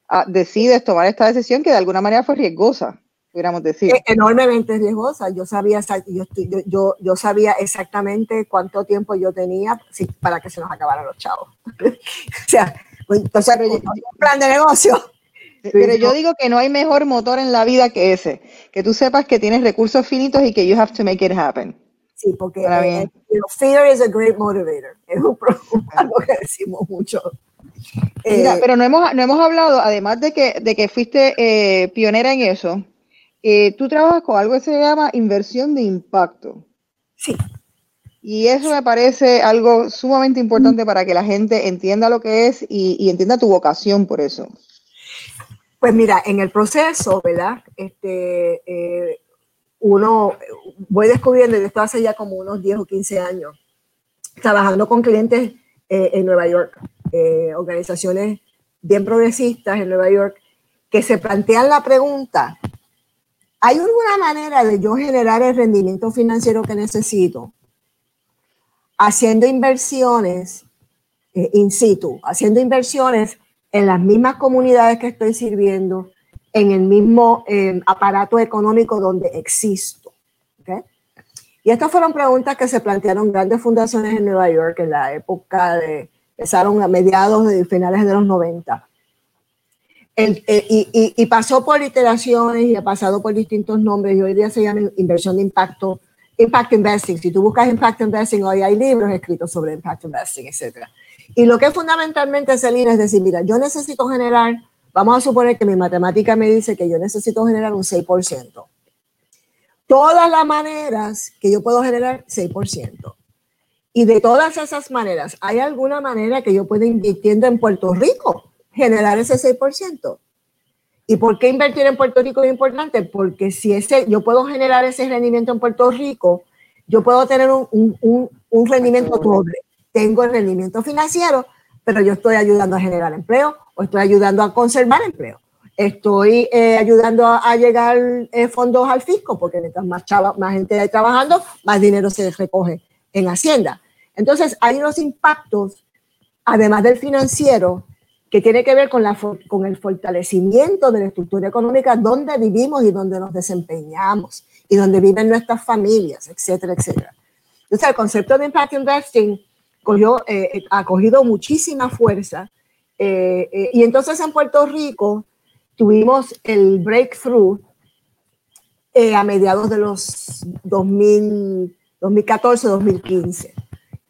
ah, decides tomar esta decisión que de alguna manera fue riesgosa pudiéramos decir. E-, enormemente riesgosa. Yo sabía, yo, yo, yo, sabía exactamente cuánto tiempo yo tenía para que se nos acabaran los chavos. o sea, pues, entonces, un plan de negocio. Pero yo digo que no hay mejor motor en la vida que ese, que tú sepas que tienes recursos finitos y que you have to make it happen. Sí, porque eh, fear is a great motivator. Es un, algo que decimos mucho. Mira, eh, pero no hemos, no hemos hablado, además de que, de que fuiste eh, pionera en eso, eh, tú trabajas con algo que se llama inversión de impacto. Sí. Y eso me parece algo sumamente importante para que la gente entienda lo que es y, entienda tu vocación por eso. Pues mira, en el proceso, ¿verdad? Este, eh, uno, voy descubriendo, y esto hace ya como unos 10 o 15 años, trabajando con clientes eh, en Nueva York, organizaciones bien progresistas en Nueva York, que se plantean la pregunta, ¿Hay alguna manera de yo generar el rendimiento financiero que necesito? Haciendo inversiones eh, in situ, haciendo inversiones en las mismas comunidades que estoy sirviendo, en el mismo eh, aparato económico donde existo. Y estas fueron preguntas que se plantearon grandes fundaciones en Nueva York en la época de, empezaron a mediados de finales de los 90. El, eh, y, y, pasó por iteraciones y ha pasado por distintos nombres y hoy día se llama inversión de impacto, impact investing. Si tú buscas impact investing, hoy hay libros escritos sobre impact investing, etc. Y lo que fundamentalmente es es decir, mira, yo necesito generar, vamos a suponer que mi matemática me dice que yo necesito generar un 6%. Todas las maneras que yo puedo generar 6%. Y de todas esas maneras, ¿hay alguna manera que yo pueda invirtiendo en Puerto Rico generar ese 6%? ¿Y por qué invertir en Puerto Rico es importante? Porque si ese, yo puedo generar ese rendimiento en Puerto Rico, yo puedo tener un, un, un rendimiento doble. Tengo el rendimiento financiero, pero yo estoy ayudando a generar empleo o estoy ayudando a conservar empleo. Estoy eh, ayudando a, llegar eh, fondos al fisco, porque mientras más, chava, más gente hay trabajando, más dinero se recoge en Hacienda. Entonces, hay unos impactos, además del financiero, que tiene que ver con, la, con el fortalecimiento de la estructura económica donde vivimos y donde nos desempeñamos y donde viven nuestras familias, etcétera, etcétera. Entonces, el concepto de impact investing cogió, eh, ha cogido muchísima fuerza. Eh, eh, y entonces en Puerto Rico tuvimos el breakthrough a mediados de los 2000, 2014-2015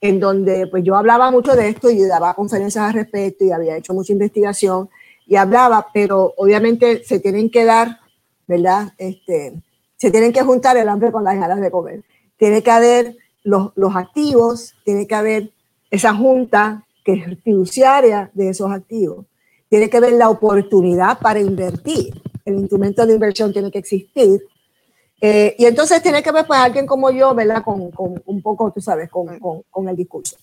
en donde pues yo hablaba mucho de esto y daba conferencias al respecto y había hecho mucha investigación y hablaba, pero obviamente se tienen que dar, ¿verdad? Este, se tienen que juntar el hambre con las ganas de comer. Tiene que haber los, los activos, tiene que haber esa junta que es fiduciaria de esos activos. Tiene que haber la oportunidad para invertir. El instrumento de inversión tiene que existir eh, y entonces tiene que ver pues alguien como yo, ¿verdad? Con, con un poco, tú sabes, con, con, con el discurso.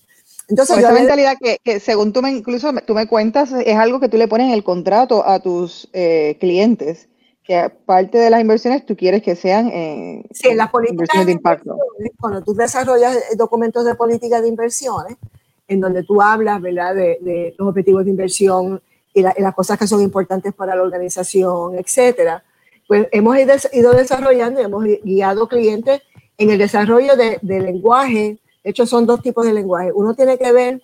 Entonces, esa mentalidad que, que, según tú me, incluso tú me cuentas, es algo que tú le pones en el contrato a tus eh, clientes, que parte de las inversiones tú quieres que sean eh, sí, en las políticas de impacto. Cuando tú desarrollas documentos de política de inversiones, en donde tú hablas, ¿verdad?, de, de los objetivos de inversión y, y, las cosas que son importantes para la organización, etcétera pues hemos ido desarrollando y hemos guiado clientes en el desarrollo de, lenguaje. De hecho, son dos tipos de lenguaje. Uno tiene que ver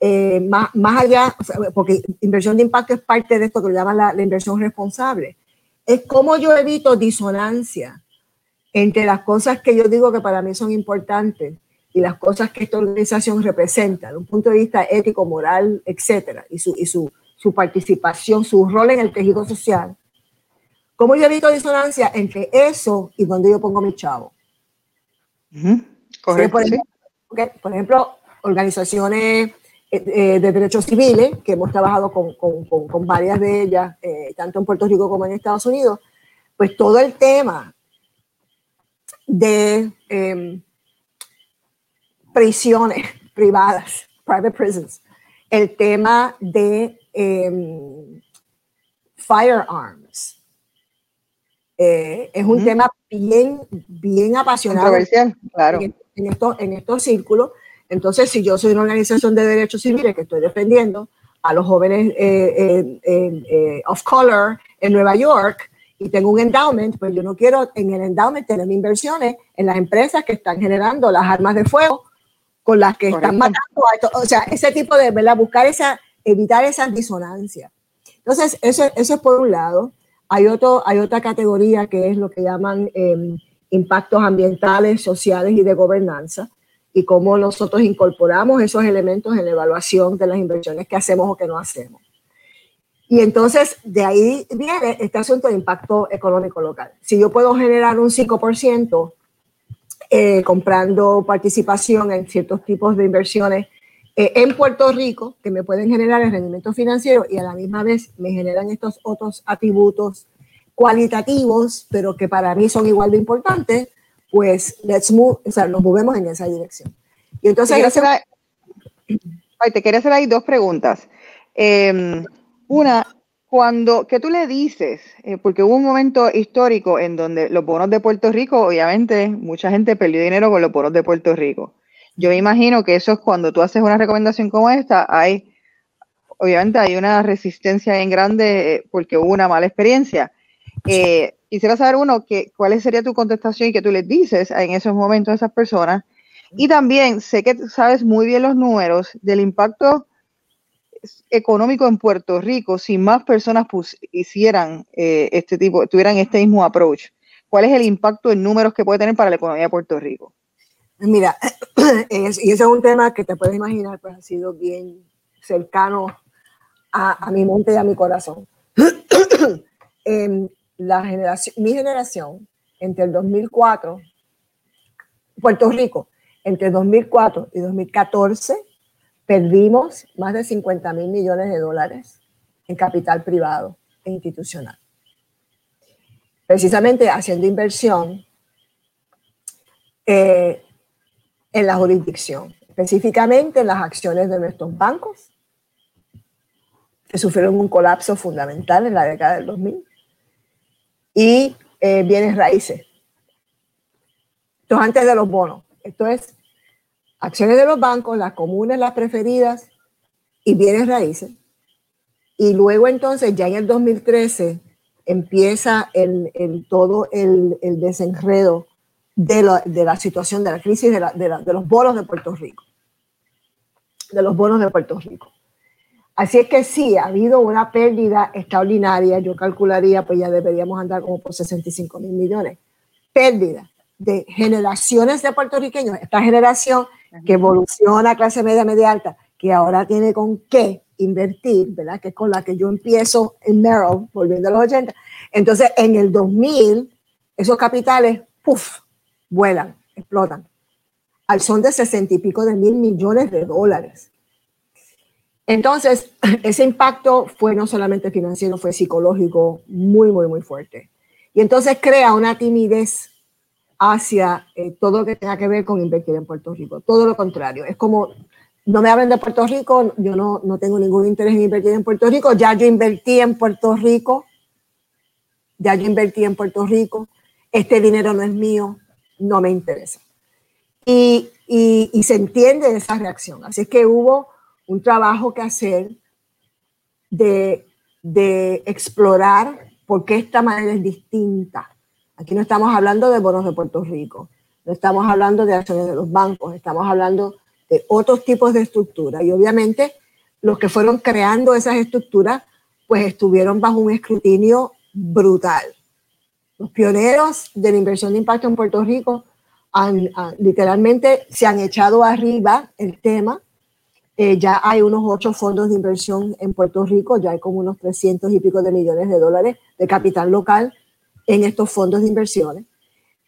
eh, más, más allá, porque inversión de impacto es parte de esto que llaman la, la inversión responsable. Es cómo yo evito disonancia entre las cosas que yo digo que para mí son importantes y las cosas que esta organización representa, de un punto de vista ético, moral, etcétera, y su, y su, su participación, su rol en el tejido social, ¿Cómo yo evito disonancia entre eso y donde yo pongo mi chavo? Correcto. Por ejemplo, organizaciones eh, eh, de derechos civiles, que hemos trabajado con, con, con, varias de ellas, eh, tanto en Puerto Rico como en Estados Unidos, pues todo el tema de em, prisiones privadas, private prisons, el tema de em, firearms, eh, es un tema bien, bien apasionado. claro. En, estos, en estos círculos. Entonces, si yo soy una organización de derechos civiles que estoy defendiendo a los jóvenes eh, eh, of color en Nueva York y tengo un endowment, pues yo no quiero en el endowment tener inversiones en las empresas que están generando las armas de fuego con las que están matando a O sea, ese tipo de, ¿verdad? Buscar esa, evitar esa disonancia. Entonces, eso, eso es por un lado. Hay, otro, hay otra categoría que es lo que llaman em, impactos ambientales, sociales y de gobernanza, y cómo nosotros incorporamos esos elementos en la evaluación de las inversiones que hacemos o que no hacemos. Y entonces de ahí viene este asunto de impacto económico local. Si yo puedo generar un 5% eh, comprando participación en ciertos tipos de inversiones eh, en Puerto Rico que me pueden generar el rendimiento financiero y a la misma vez me generan estos otros atributos cualitativos, pero que para mí son igual de importantes, pues let's move, o sea, nos movemos en esa dirección. Y entonces... Te quiero hacer, quería hacer ahí dos preguntas. Em, una, cuando, ¿qué tú le dices? Eh, porque hubo un momento histórico en donde los bonos de Puerto Rico, obviamente, mucha gente perdió dinero con los bonos de Puerto Rico. Yo me imagino que eso es cuando tú haces una recomendación como esta, hay, obviamente hay una resistencia en grande eh, porque hubo una mala experiencia. Eh, quisiera saber uno, que, cuál sería tu contestación y que tú les dices en esos momentos a esas personas. Y también sé que sabes muy bien los números del impacto económico en Puerto Rico si más personas hicieran eh, este tipo, tuvieran este mismo approach. ¿Cuál es el impacto en números que puede tener para la economía de Puerto Rico? Mira, y ese es un tema que te puedes imaginar, pues ha sido bien cercano a, mi mente y a mi corazón. la generación, mi generación, entre el 2004, Puerto Rico, entre 2004 y 2014, perdimos más de 50 mil millones de dólares en capital privado e institucional. Precisamente haciendo inversión eh, en la jurisdicción, específicamente en las acciones de nuestros bancos, que sufrieron un colapso fundamental en la década del 2000, y eh, bienes raíces. Esto antes de los bonos. Esto es acciones de los bancos, las comunes, las preferidas y bienes raíces. Y luego entonces, ya en el 2013, empieza el, el todo el, el desenredo de la, de la, situación, de la crisis de, la, de, de los bonos de Puerto Rico. De los bonos de Puerto Rico. Así es que sí, ha habido una pérdida extraordinaria. Yo calcularía, pues ya deberíamos andar como por 65 mil millones. Pérdida de generaciones de puertorriqueños. Esta generación que evoluciona a clase media, media alta, que ahora tiene con qué invertir, ¿verdad? Que es con la que yo empiezo en Merrill, volviendo a los 80. Entonces, en el 2000, esos capitales, puff, vuelan, explotan. Al son de 60 y pico de mil millones de dólares. Entonces, ese impacto fue no solamente financiero, fue psicológico muy, muy, muy fuerte. Y entonces crea una timidez hacia eh, todo lo que tenga que ver con invertir en Puerto Rico. Todo lo contrario. Es como, no me hablen de Puerto Rico, yo no, no tengo ningún interés en invertir en Puerto Rico. Ya yo invertí en Puerto Rico. Ya yo invertí en Puerto Rico. Este dinero no es mío, no me interesa. Y, y, se entiende esa reacción. Así es que hubo un trabajo que hacer de, de explorar por qué esta manera es distinta. Aquí no estamos hablando de bonos de Puerto Rico, no estamos hablando de acciones de los bancos, estamos hablando de otros tipos de estructuras. Y obviamente los que fueron creando esas estructuras, pues estuvieron bajo un escrutinio brutal. Los pioneros de la inversión de impacto en Puerto Rico han, literalmente se han echado arriba el tema eh, ya hay unos ocho fondos de inversión en Puerto Rico, ya hay como unos 300 y pico de millones de dólares de capital local en estos fondos de inversiones.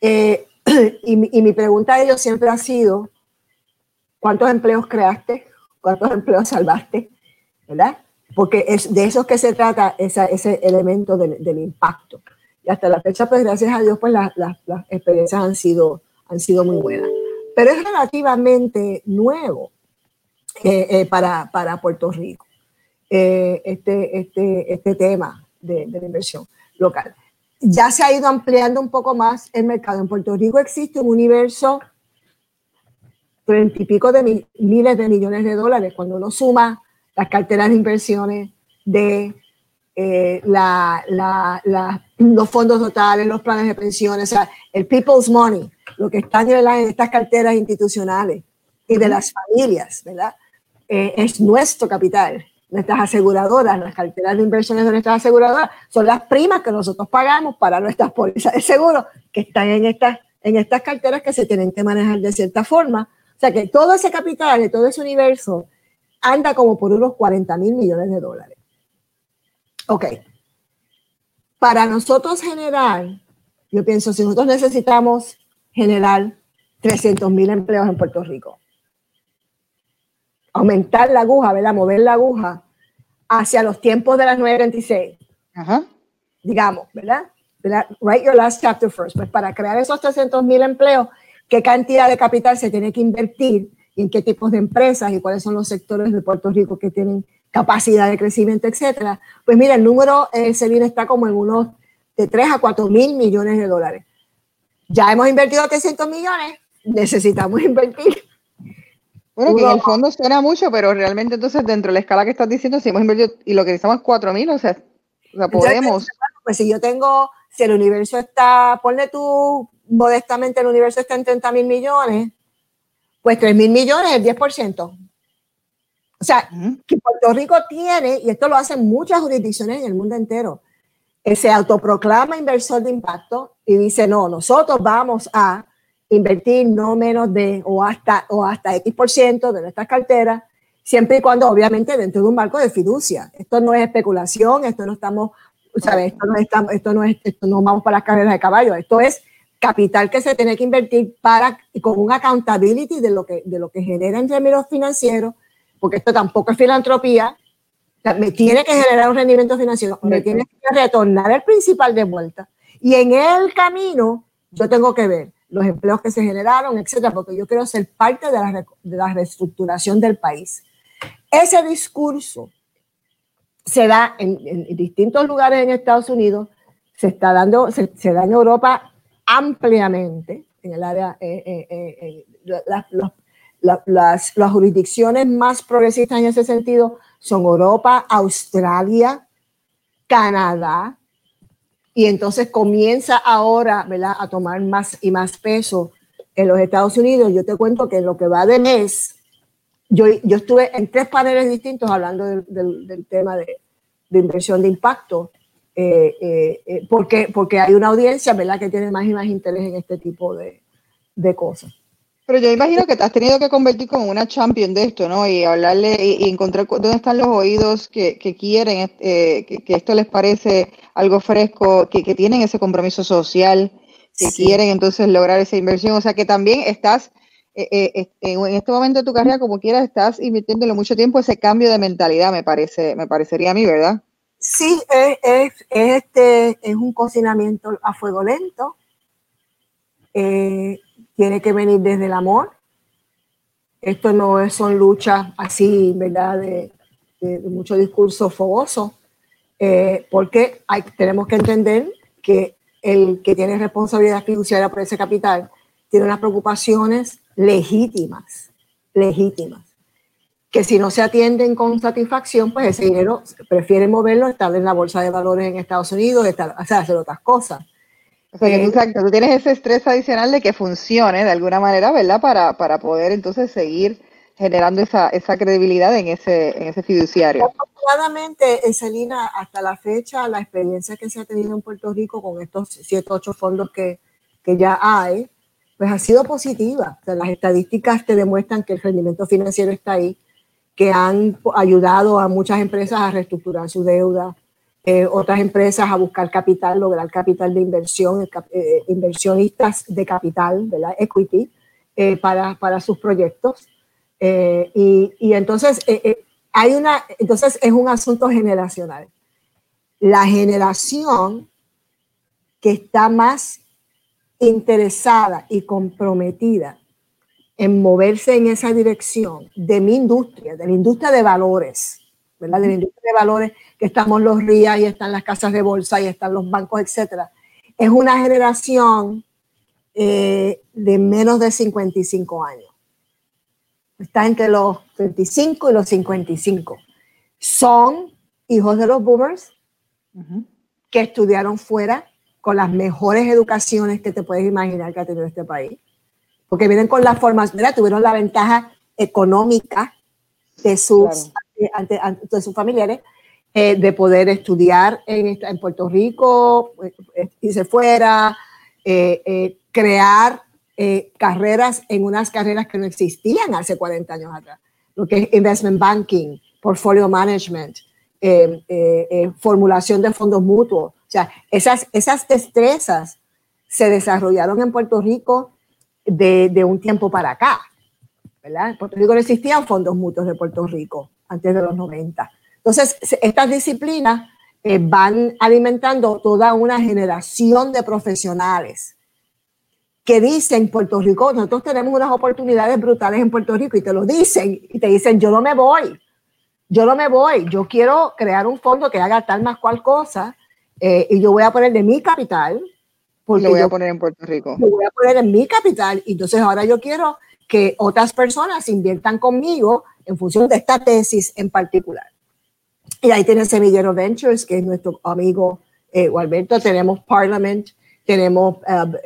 Eh, y, mi pregunta a ellos siempre ha sido, ¿cuántos empleos creaste? ¿Cuántos empleos salvaste? ¿Verdad? Porque es de eso que se trata ese elemento del, impacto. Y hasta la fecha, pues gracias a Dios, pues las, las experiencias han sido, han sido muy buenas. Pero es relativamente nuevo eh, eh, para, para, Puerto Rico, eh, este, este, este tema de, de, la inversión local. Ya se ha ido ampliando un poco más el mercado. En Puerto Rico existe un universo treinta y pico de miles de millones de dólares cuando uno suma las carteras de inversiones de la, la, los fondos totales, los planes de pensiones, o sea, el people's money, lo que está en estas carteras institucionales y de las familias, ¿verdad? Eh, es nuestro capital. Nuestras aseguradoras, las carteras de inversiones de nuestras aseguradoras, son las primas que nosotros pagamos para nuestras pólizas de seguro que están en estas, en estas carteras que se tienen que manejar de cierta forma. O sea que todo ese capital, de todo ese universo, anda como por unos 40 mil millones de dólares. Ok. Para nosotros generar, yo pienso, si nosotros necesitamos generar 300 mil empleos en Puerto Rico, aumentar la aguja, ¿verdad? Mover la aguja hacia los tiempos de las 9.26. Ajá. Digamos, ¿verdad? Write your last chapter first. Pues para crear esos 300 mil empleos, ¿qué cantidad de capital se tiene que invertir? ¿Y en qué tipos de empresas? ¿Y cuáles son los sectores de Puerto Rico que tienen capacidad de crecimiento, etcétera? Pues mira, el número, eh, viene está como en unos de 3 a 4 mil millones de dólares. Ya hemos invertido 300 millones, necesitamos invertir bueno, que en el fondo suena mucho, pero realmente entonces dentro de la escala que estás diciendo, si hemos invertido y lo que necesitamos es 4 mil, o sea, podemos. Pues si yo tengo si el universo está, ponle tú modestamente, el universo está en 30 mil millones, pues 3 mil millones es el 10%. O sea, que Puerto Rico tiene, y esto lo hacen muchas jurisdicciones en el mundo entero, se autoproclama inversor de impacto y dice, no, nosotros vamos a invertir no menos de o hasta, o hasta X por ciento de nuestras carteras, siempre y cuando obviamente dentro de un marco de fiducia. Esto no es especulación, esto no estamos, ¿sabes? Esto no, estamos, esto no es, esto no vamos para las carreras de caballo, esto es capital que se tiene que invertir para, con un accountability de lo que, de lo que genera en términos financieros, porque esto tampoco es filantropía, me tiene que generar un rendimiento financiero, me tiene que retornar el principal de vuelta. Y en el camino yo tengo que ver los empleos que se generaron, etcétera, porque yo quiero ser parte de la, de la reestructuración del país. Ese discurso se da en, distintos lugares en Estados Unidos, se está dando, se, da en Europa ampliamente, en el área, eh, eh, eh, las, las jurisdicciones más progresistas en ese sentido son Europa, Australia, Canadá, y entonces comienza ahora ¿verdad? a tomar más y más peso en los Estados Unidos. Yo te cuento que en lo que va de mes, yo, yo estuve en tres paneles distintos hablando del, tema de, de, inversión de impacto, eh, eh, eh, porque, porque hay una audiencia ¿verdad? que tiene más y más interés en este tipo de, de cosas. Pero yo imagino que te has tenido que convertir como una champion de esto, ¿no? Y hablarle y, encontrar dónde están los oídos que, quieren, eh, que, esto les parece algo fresco, que, tienen ese compromiso social, que quieren entonces lograr esa inversión. O sea, que también estás, eh, eh, en este momento de tu carrera, como quieras, estás invirtiéndole mucho tiempo ese cambio de mentalidad, me parece, me parecería a mí, ¿verdad? Sí, es, es, este, es un cocinamiento a fuego lento. Eh, tiene que venir desde el amor. Esto no son luchas así, ¿verdad? De, mucho discurso fogoso, eh, porque hay, tenemos que entender que el que tiene responsabilidad fiduciaria por ese capital tiene unas preocupaciones legítimas, legítimas, que si no se atienden con satisfacción, pues ese dinero prefiere moverlo, estar en la bolsa de valores en Estados Unidos, estar, o sea, hacer otras cosas. O sea, que exacto, tú tienes ese estrés adicional de que funcione de alguna manera, ¿verdad? Para, para poder entonces seguir generando esa, esa credibilidad en ese, en ese fiduciario. Afortunadamente, Celina, hasta la fecha, la experiencia que se ha tenido en Puerto Rico con estos 7, 8 fondos que, que ya hay, pues ha sido positiva. O sea, las estadísticas te demuestran que el rendimiento financiero está ahí, que han ayudado a muchas empresas a reestructurar su deuda, eh, otras empresas a buscar capital, lograr capital de inversión, eh, inversionistas de capital, de la equity, eh, para, para, sus proyectos. Y, y, entonces, hay una, entonces es un asunto generacional. La generación que está más interesada y comprometida en moverse en esa dirección de mi industria, de la industria de valores, ¿verdad? De la industria de valores estamos los RIA y están las casas de bolsa y están los bancos, etcétera. Es una generación eh, de menos de 55 años. Está entre los 25 y los 55. Son hijos de los boomers que estudiaron fuera con las mejores educaciones que te puedes imaginar que ha tenido este país. Porque vienen con la formación, tuvieron la ventaja económica de sus, de sus familiares, eh, de poder estudiar en, en Puerto Rico, eh, irse fuera, eh, crear carreras en unas carreras que no existían hace 40 años atrás, lo que es investment banking, portfolio management, formulación de fondos mutuos. O sea, esas, esas destrezas se desarrollaron en Puerto Rico de, de, un tiempo para acá. ¿verdad? En Puerto Rico no existían fondos mutuos de Puerto Rico antes de los 90. Entonces, estas disciplinas eh, van alimentando toda una generación de profesionales que dicen, Puerto Rico, nosotros tenemos unas oportunidades brutales en Puerto Rico y te lo dicen y te dicen, yo no me voy, yo no me voy, yo quiero crear un fondo que haga tal más cual cosa eh, y yo voy a poner de mi capital. Porque lo voy a poner en Puerto Rico. Lo voy a poner en mi capital y entonces ahora yo quiero que otras personas inviertan conmigo en función de esta tesis en particular. Y ahí tiene Semillero Ventures, que es nuestro amigo eh, Alberto, tenemos Parliament, tenemos uh,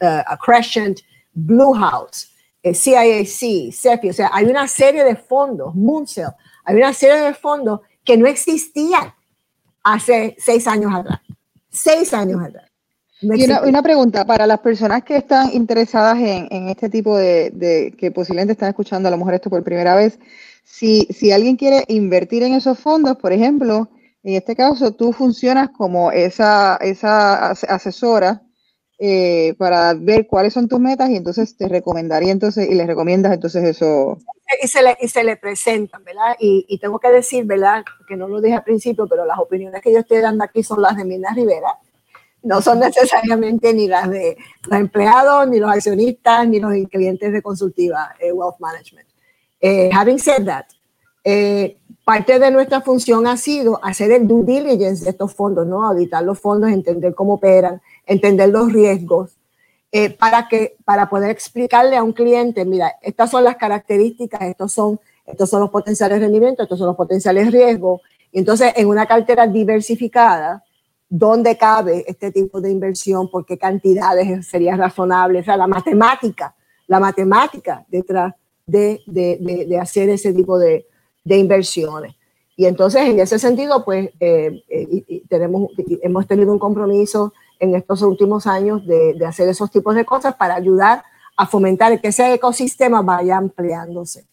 a Crescent, Blue House, CIAC, CEPI, o sea, hay una serie de fondos, Mooncell, hay una serie de fondos que no existían hace seis años atrás. Seis años atrás. y una, pregunta para las personas que están interesadas en, este tipo de, que posiblemente están escuchando a lo mejor esto por primera vez, si, si alguien quiere invertir en esos fondos, por ejemplo, en este caso tú funcionas como esa, asesora eh, para ver cuáles son tus metas y entonces te recomendaría entonces y les recomiendas entonces eso. Y se le, y se le presentan, ¿verdad? Y, y, tengo que decir, ¿verdad? Que no lo dije al principio, pero las opiniones que yo estoy dando aquí son las de Mina Rivera. No son necesariamente ni las de los empleados, ni los accionistas, ni los clientes de consultiva eh, Wealth Management. Eh, having said that, parte de nuestra función ha sido hacer el due diligence de estos fondos, ¿no? Auditar los fondos, entender cómo operan, entender los riesgos, eh, para, que, para poder explicarle a un cliente, mira, estas son las características, estos son, estos son los potenciales rendimientos, estos son los potenciales riesgos. Y entonces, en una cartera diversificada, ¿dónde cabe este tipo de inversión? ¿Por qué cantidades sería razonable? O sea, la matemática, la matemática detrás de, de, de, hacer ese tipo de, inversiones. Y entonces, en ese sentido, pues, eh, eh, tenemos, hemos tenido un compromiso en estos últimos años de, de, hacer esos tipos de cosas para ayudar a fomentar que ese ecosistema vaya ampliándose.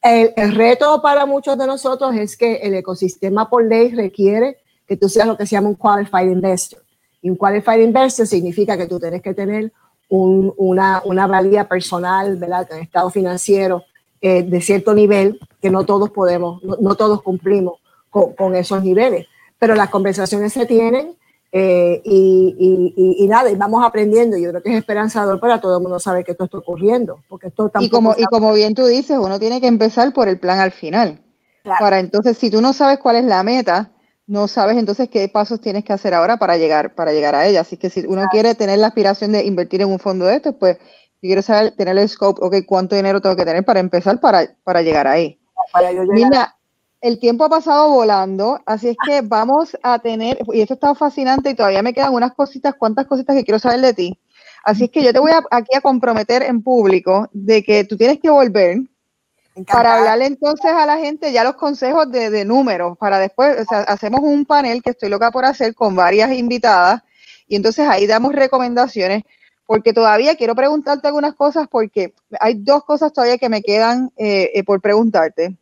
El, el, reto para muchos de nosotros es que el ecosistema por ley requiere que tú seas lo que se llama un qualified investor. Y un qualified investor significa que tú tienes que tener un, una, una valía personal, ¿verdad? Un estado financiero eh, de cierto nivel que no todos podemos, no, no todos cumplimos con, con, esos niveles. Pero las conversaciones se tienen eh, y, y, y, nada, y vamos aprendiendo. Yo creo que es esperanzador para todo el mundo saber que esto está ocurriendo. Porque esto y, como, y como bien tú dices, uno tiene que empezar por el plan al final. Para entonces, si tú no sabes cuál es la meta, no sabes entonces qué pasos tienes que hacer ahora para llegar, para llegar a ella. Así que si uno quiere tener la aspiración de invertir en un fondo de estos, pues si quieres saber, tener el scope, ok, cuánto dinero tengo que tener para empezar para, para llegar ahí. Para yo llegar el tiempo ha pasado volando, así es que vamos a tener, y esto está fascinante y todavía me quedan unas cositas, cuantas cositas que quiero saber de ti. Así es que yo te voy a, aquí a comprometer en público de que tú tienes que volver para hablarle entonces a la gente ya los consejos de, números, para después, o sea, hacemos un panel que estoy loca por hacer con varias invitadas y entonces ahí damos recomendaciones, porque todavía quiero preguntarte algunas cosas porque hay dos cosas todavía que me quedan eh, eh, por preguntarte.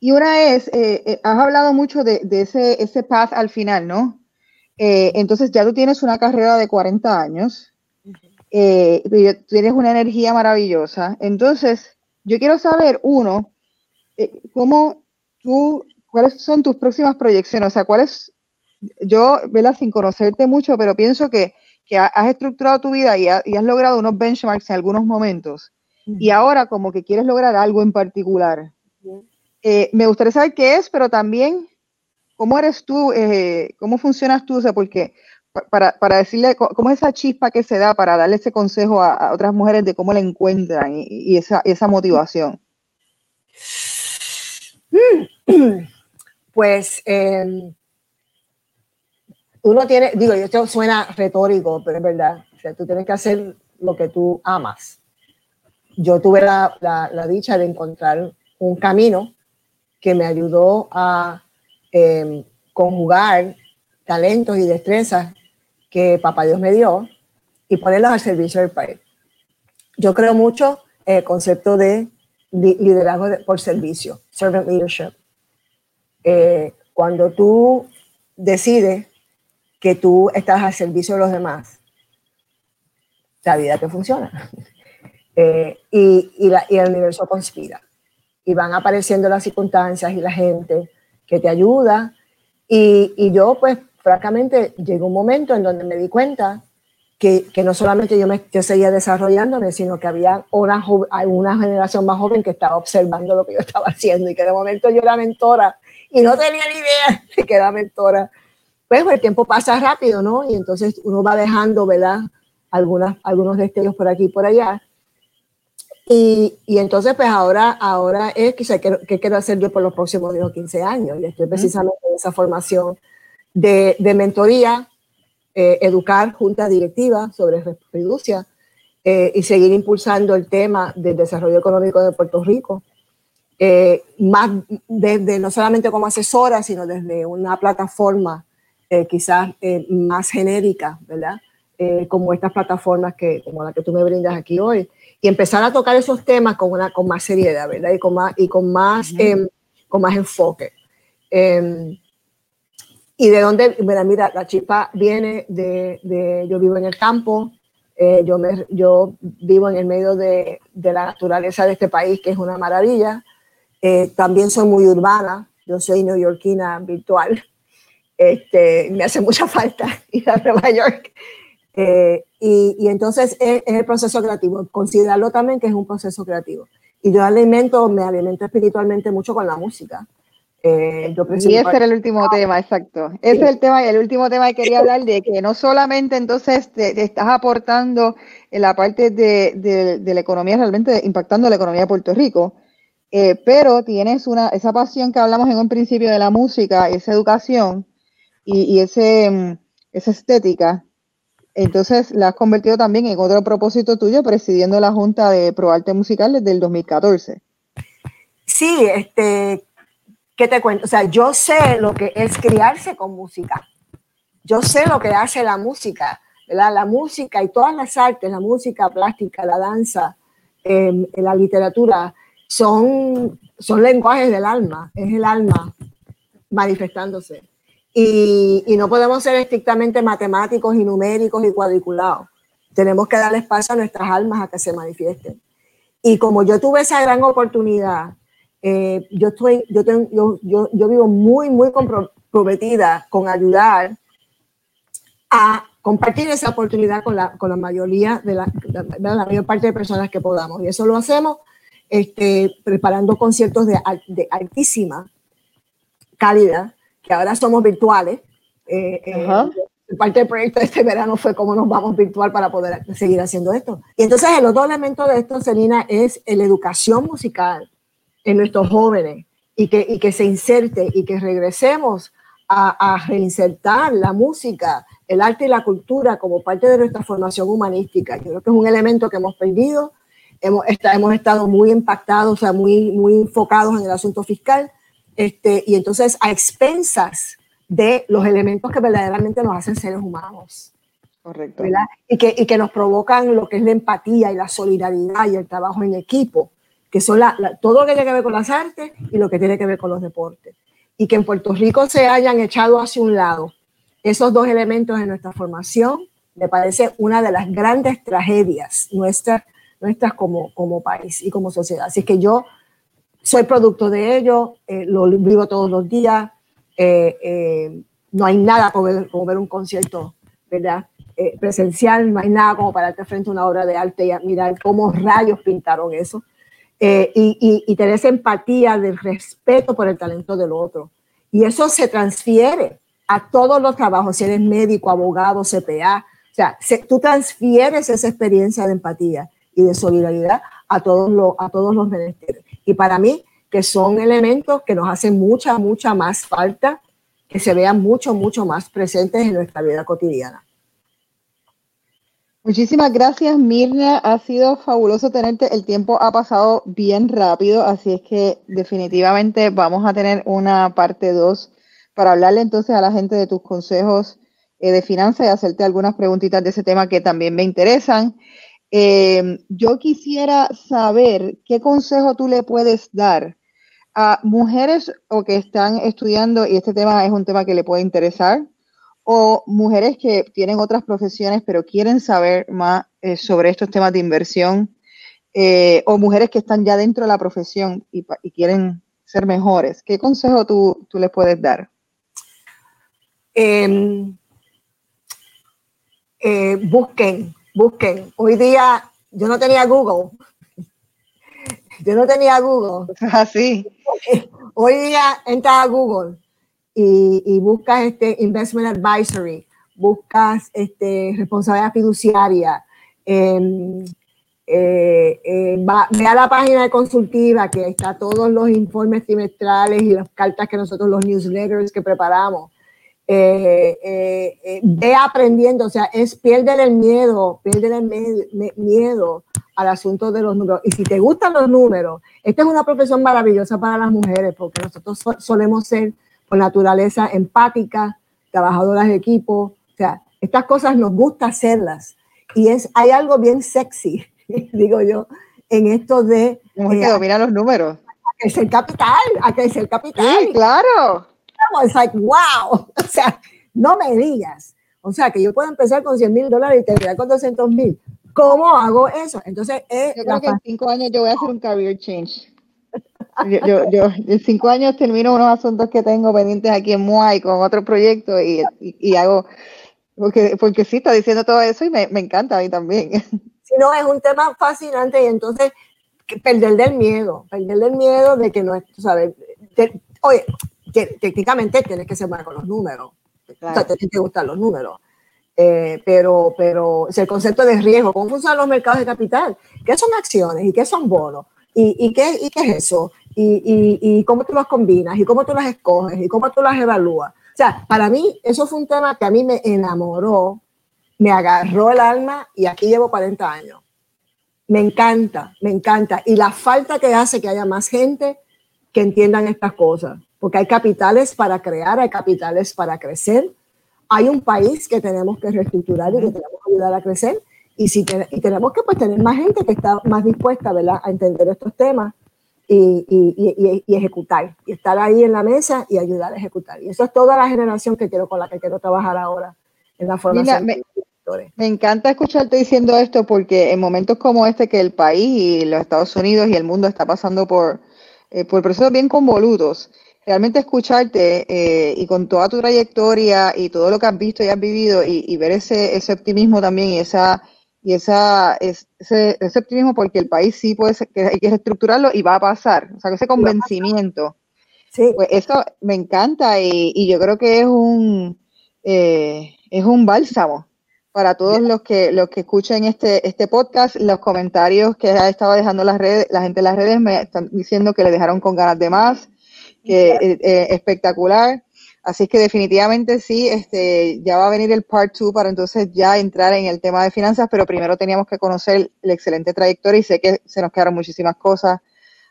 Y una es, eh, has hablado mucho de, ese, ese path al final, ¿no? Entonces ya tú tienes una carrera de 40 años, tienes una energía maravillosa. Entonces, yo quiero saber, uno, cómo tú, cuáles son tus próximas proyecciones, o sea, cuáles, yo, vela sin conocerte mucho, pero pienso que, que has estructurado tu vida y, y, has logrado unos benchmarks en algunos momentos. Y ahora como que quieres lograr algo en particular. Eh, me gustaría saber qué es, pero también cómo eres tú, eh, cómo funcionas tú, o sea, porque para, para, decirle cómo es esa chispa que se da para darle ese consejo a, otras mujeres de cómo la encuentran y, esa, esa, motivación. Pues em, uno tiene, digo, esto suena retórico, pero es verdad, o sea, tú tienes que hacer lo que tú amas. Yo tuve la, la dicha de encontrar un camino que me ayudó a em, conjugar talentos y destrezas que Papá Dios me dio y ponerlos al servicio del país. Yo creo mucho en el concepto de liderazgo por servicio, servant leadership. Eh, cuando tú decides que tú estás al servicio de los demás, la vida te funciona. Eh, y, el universo conspira y van apareciendo las circunstancias y la gente que te ayuda. Y, y yo, pues, francamente, llegó un momento en donde me di cuenta que, que no solamente yo, me, yo seguía desarrollándome, sino que había una, una generación más joven que estaba observando lo que yo estaba haciendo y que de momento yo era mentora y no tenía ni idea de que era mentora. Pues, pues el tiempo pasa rápido, ¿no? Y entonces uno va dejando, ¿verdad? Algunas, algunos destellos por aquí y por allá. Y, y, entonces, pues ahora, ahora es quizá qué, quiero hacer yo por los próximos 10 o 15 años. Y estoy precisamente en esa formación de, mentoría, eh, educar junta directiva sobre reducia eh, y seguir impulsando el tema del desarrollo económico de Puerto Rico. Eh, más desde no solamente como asesora, sino desde una plataforma quizás más genérica, ¿verdad? como estas plataformas que, como la que tú me brindas aquí hoy, y empezar a tocar esos temas con, una, con más seriedad, ¿verdad? Y con más, y con más, em, con más enfoque. Em, y de dónde, mira, mira, la chispa viene de, de yo vivo en el campo, eh, yo, me, yo vivo en el medio de, de, la naturaleza de este país, que es una maravilla. Eh, también soy muy urbana, yo soy neoyorquina virtual. Este, me hace mucha falta ir a Nueva York. Eh, y, y, entonces es, es, el proceso creativo, considerarlo también que es un proceso creativo. Y yo alimento, me alimento espiritualmente mucho con la música. Eh, y ese era el último tema, exacto. Ese es el tema y el último tema que quería hablar de que no solamente entonces te, estás aportando en la parte de, de, la economía, realmente impactando la economía de Puerto Rico, eh, pero tienes una, esa pasión que hablamos en un principio de la música, esa educación y, y ese, mm, esa estética, entonces la has convertido también en otro propósito tuyo presidiendo la Junta de Proarte Musical desde el 2014. Sí, este, ¿qué te cuento? O sea, yo sé lo que es criarse con música. Yo sé lo que hace la música, ¿verdad? La música y todas las artes, la música plástica, la danza, em, la literatura, son, son lenguajes del alma, es el alma manifestándose. Y, y, no podemos ser estrictamente matemáticos y numéricos y cuadriculados. Tenemos que darle espacio a nuestras almas a que se manifiesten. Y como yo tuve esa gran oportunidad eh, yo, estoy, yo, tengo, yo, yo, vivo muy, muy comprometida con ayudar a compartir esa oportunidad con la, con la mayoría de la, la, mayor parte de personas que podamos. Y eso lo hacemos este, preparando conciertos de, de altísima calidad, que ahora somos virtuales. Eh, eh parte del proyecto de este verano fue cómo nos vamos virtual para poder seguir haciendo esto. Y entonces el otro elemento de esto, Selina, es la educación musical en nuestros jóvenes y que, y que se inserte y que regresemos a, a, reinsertar la música, el arte y la cultura como parte de nuestra formación humanística. Yo creo que es un elemento que hemos perdido, hemos, está, hemos estado muy impactados, o sea, muy, muy enfocados en el asunto fiscal, este, y entonces a expensas de los elementos que verdaderamente nos hacen seres humanos. Correcto. Y que, y que nos provocan lo que es la empatía y la solidaridad y el trabajo en equipo que son todo lo que tiene que ver con las artes y lo que tiene que ver con los deportes. Y que en Puerto Rico se hayan echado hacia un lado esos dos elementos en nuestra formación, me parece una de las grandes tragedias nuestras, nuestras como, como país y como sociedad. Así que yo soy producto de ello, eh, lo vivo todos los días. Eh, eh, no hay nada como ver, como ver un concierto, ¿verdad? presencial, no hay nada como pararte frente a una obra de arte y mirar cómo rayos pintaron eso. Eh, y, tener esa empatía del respeto por el talento del otro. Y eso se transfiere a todos los trabajos, si eres médico, abogado, CPA, o sea, tú transfieres esa experiencia de empatía y de solidaridad a todos los, a todos los menesteres. Y para mí, que son elementos que nos hacen mucha, mucha más falta, que se vean mucho, mucho más presentes en nuestra vida cotidiana. Muchísimas gracias, Mirna. Ha sido fabuloso tenerte. El tiempo ha pasado bien rápido, así es que definitivamente vamos a tener una parte 2 para hablarle entonces a la gente de tus consejos eh, de finanzas y hacerte algunas preguntitas de ese tema que también me interesan. Eh, yo quisiera saber qué consejo tú le puedes dar a mujeres o que están estudiando, y este tema es un tema que le puede interesar, o mujeres que tienen otras profesiones pero quieren saber más eh, sobre estos temas de inversión, eh, o mujeres que están ya dentro de la profesión y, quieren ser mejores. ¿Qué consejo tú, tú les puedes dar? Em, eh, busquen, busquen. Hoy día yo no tenía Google. Yo no tenía Google. Así. Hoy día entra a Google y, buscas este investment advisory, buscas este, responsabilidad fiduciaria, em, eh, eh, ve a la página de consultiva que está todos los informes trimestrales y las cartas que nosotros, los newsletters que preparamos. eh, ve aprendiendo, o sea, es pierde el miedo, pierde el miedo al asunto de los números. Y si te gustan los números, esta es una profesión maravillosa para las mujeres, porque nosotros solemos ser por naturaleza empáticas, trabajadoras de equipo, o sea, estas cosas nos gusta hacerlas. Y es, hay algo bien sexy, digo yo, en esto de... Como que domina los números. A crecer capital, a crecer capital. Sí, claro. Es like, wow. O sea, no me digas. O sea, que yo puedo empezar con 100 mil dólares y terminar con 200 mil. ¿Cómo hago eso? Entonces, yo creo que en cinco años yo voy a hacer un career change. Yo, yo, en cinco años termino unos asuntos que tengo pendientes aquí en MUAI con otro proyecto y, y, hago, porque, porque sí, está diciendo todo eso y me, me encanta a mí también. Si no, es un tema fascinante y entonces perder del miedo, perder del miedo de que no es, sabes, oye, técnicamente tienes que ser bueno con los números, o sea, te tienen que gustar los números. Eh, pero, pero es el concepto de riesgo, cómo funcionan los mercados de capital, qué son acciones y qué son bonos, y, y, qué, y qué es eso, y, y, cómo tú las combinas, y cómo tú las escoges, y cómo tú las evalúas. O sea, para mí eso fue un tema que a mí me enamoró, me agarró el alma y aquí llevo 40 años. Me encanta, me encanta. Y la falta que hace que haya más gente que entiendan estas cosas, porque hay capitales para crear, hay capitales para crecer, hay un país que tenemos que reestructurar y que tenemos que ayudar a crecer. Y, si tenemos que pues, tener más gente que está más dispuesta ¿verdad? a entender estos temas y, y, y, ejecutar. Y estar ahí en la mesa y ayudar a ejecutar. Y eso es toda la generación que quiero con la que quiero trabajar ahora en la formación. me, me encanta escucharte diciendo esto porque en momentos como este que el país y los Estados Unidos y el mundo está pasando por, eh, por procesos bien convolutos, realmente escucharte eh, y con toda tu trayectoria y todo lo que has visto y has vivido y, ver ese, ese optimismo también y esa y esa ese, ese, optimismo porque el país sí puede ser, que hay que reestructurarlo y va a pasar, o sea, ese convencimiento. Sí. Pues eso me encanta y, y yo creo que es un eh, es un bálsamo para todos los que los que escuchen este este podcast, los comentarios que ha estado dejando las redes, la gente en las redes me están diciendo que le dejaron con ganas de más, que eh, eh, espectacular. Así que definitivamente sí, este, ya va a venir el part 2 para entonces ya entrar en el tema de finanzas, pero primero teníamos que conocer el excelente trayectoria y sé que se nos quedaron muchísimas cosas.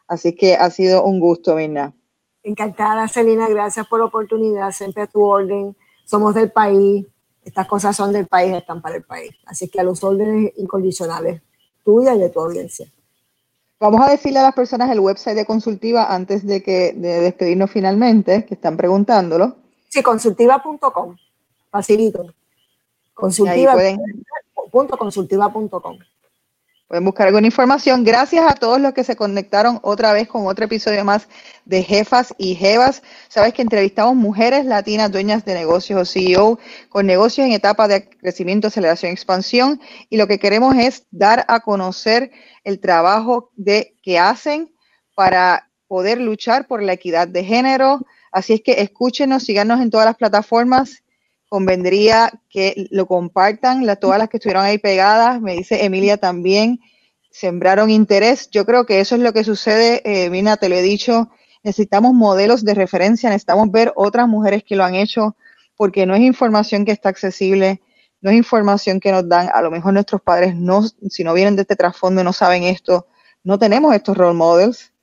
Así que ha sido un gusto, Mirna. Encantada, Celina, gracias por la oportunidad, siempre a tu orden. Somos del país, estas cosas son del país, están para el país. Así que a los órdenes incondicionales tuya y de tu audiencia. Vamos a decirle a las personas el website de Consultiva antes de que de despedirnos finalmente, que están preguntándolo. Sí, consultiva.com. Facilito. Consultiva.consultiva.com. Pueden buscar alguna información. Gracias a todos los que se conectaron otra vez con otro episodio más de Jefas y Jevas. Sabes que entrevistamos mujeres latinas dueñas de negocios o CEO con negocios en etapa de crecimiento, aceleración, expansión. Y lo que queremos es dar a conocer el trabajo de, que hacen para poder luchar por la equidad de género. Así es que escúchenos, síganos en todas las plataformas convendría que lo compartan, la, todas las que estuvieron ahí pegadas, me dice Emilia también, sembraron interés. Yo creo que eso es lo que sucede, eh, Mina, te lo he dicho, necesitamos modelos de referencia, necesitamos ver otras mujeres que lo han hecho, porque no es información que está accesible, no es información que nos dan, a lo mejor nuestros padres no, si no vienen de este trasfondo no saben esto, no tenemos estos role models.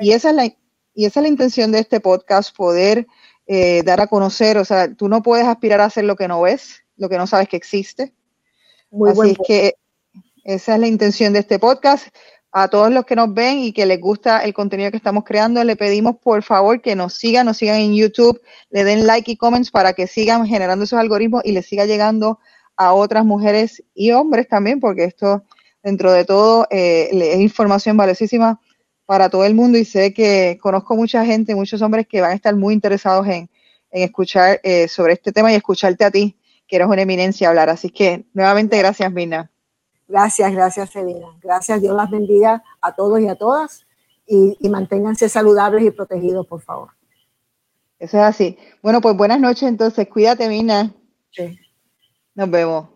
Y esa, es la, y esa es la intención de este podcast, poder eh, dar a conocer, o sea, tú no puedes aspirar a hacer lo que no ves, lo que no sabes que existe. Muy Así es que esa es la intención de este podcast. A todos los que nos ven y que les gusta el contenido que estamos creando, le pedimos por favor que nos sigan, nos sigan en YouTube, le den like y comments para que sigan generando esos algoritmos y les siga llegando a otras mujeres y hombres también, porque esto dentro de todo eh, es información valiosísima para todo el mundo y sé que conozco mucha gente, muchos hombres que van a estar muy interesados en, escuchar eh, sobre este tema y escucharte a ti, que eres una eminencia hablar. Así que nuevamente gracias, Mina. Gracias, gracias, Selena. Gracias, Dios las bendiga a todos y a todas y, y manténganse saludables y protegidos, por favor. Eso es así. Bueno, pues buenas noches entonces. Cuídate, Mina. Sí. Nos vemos.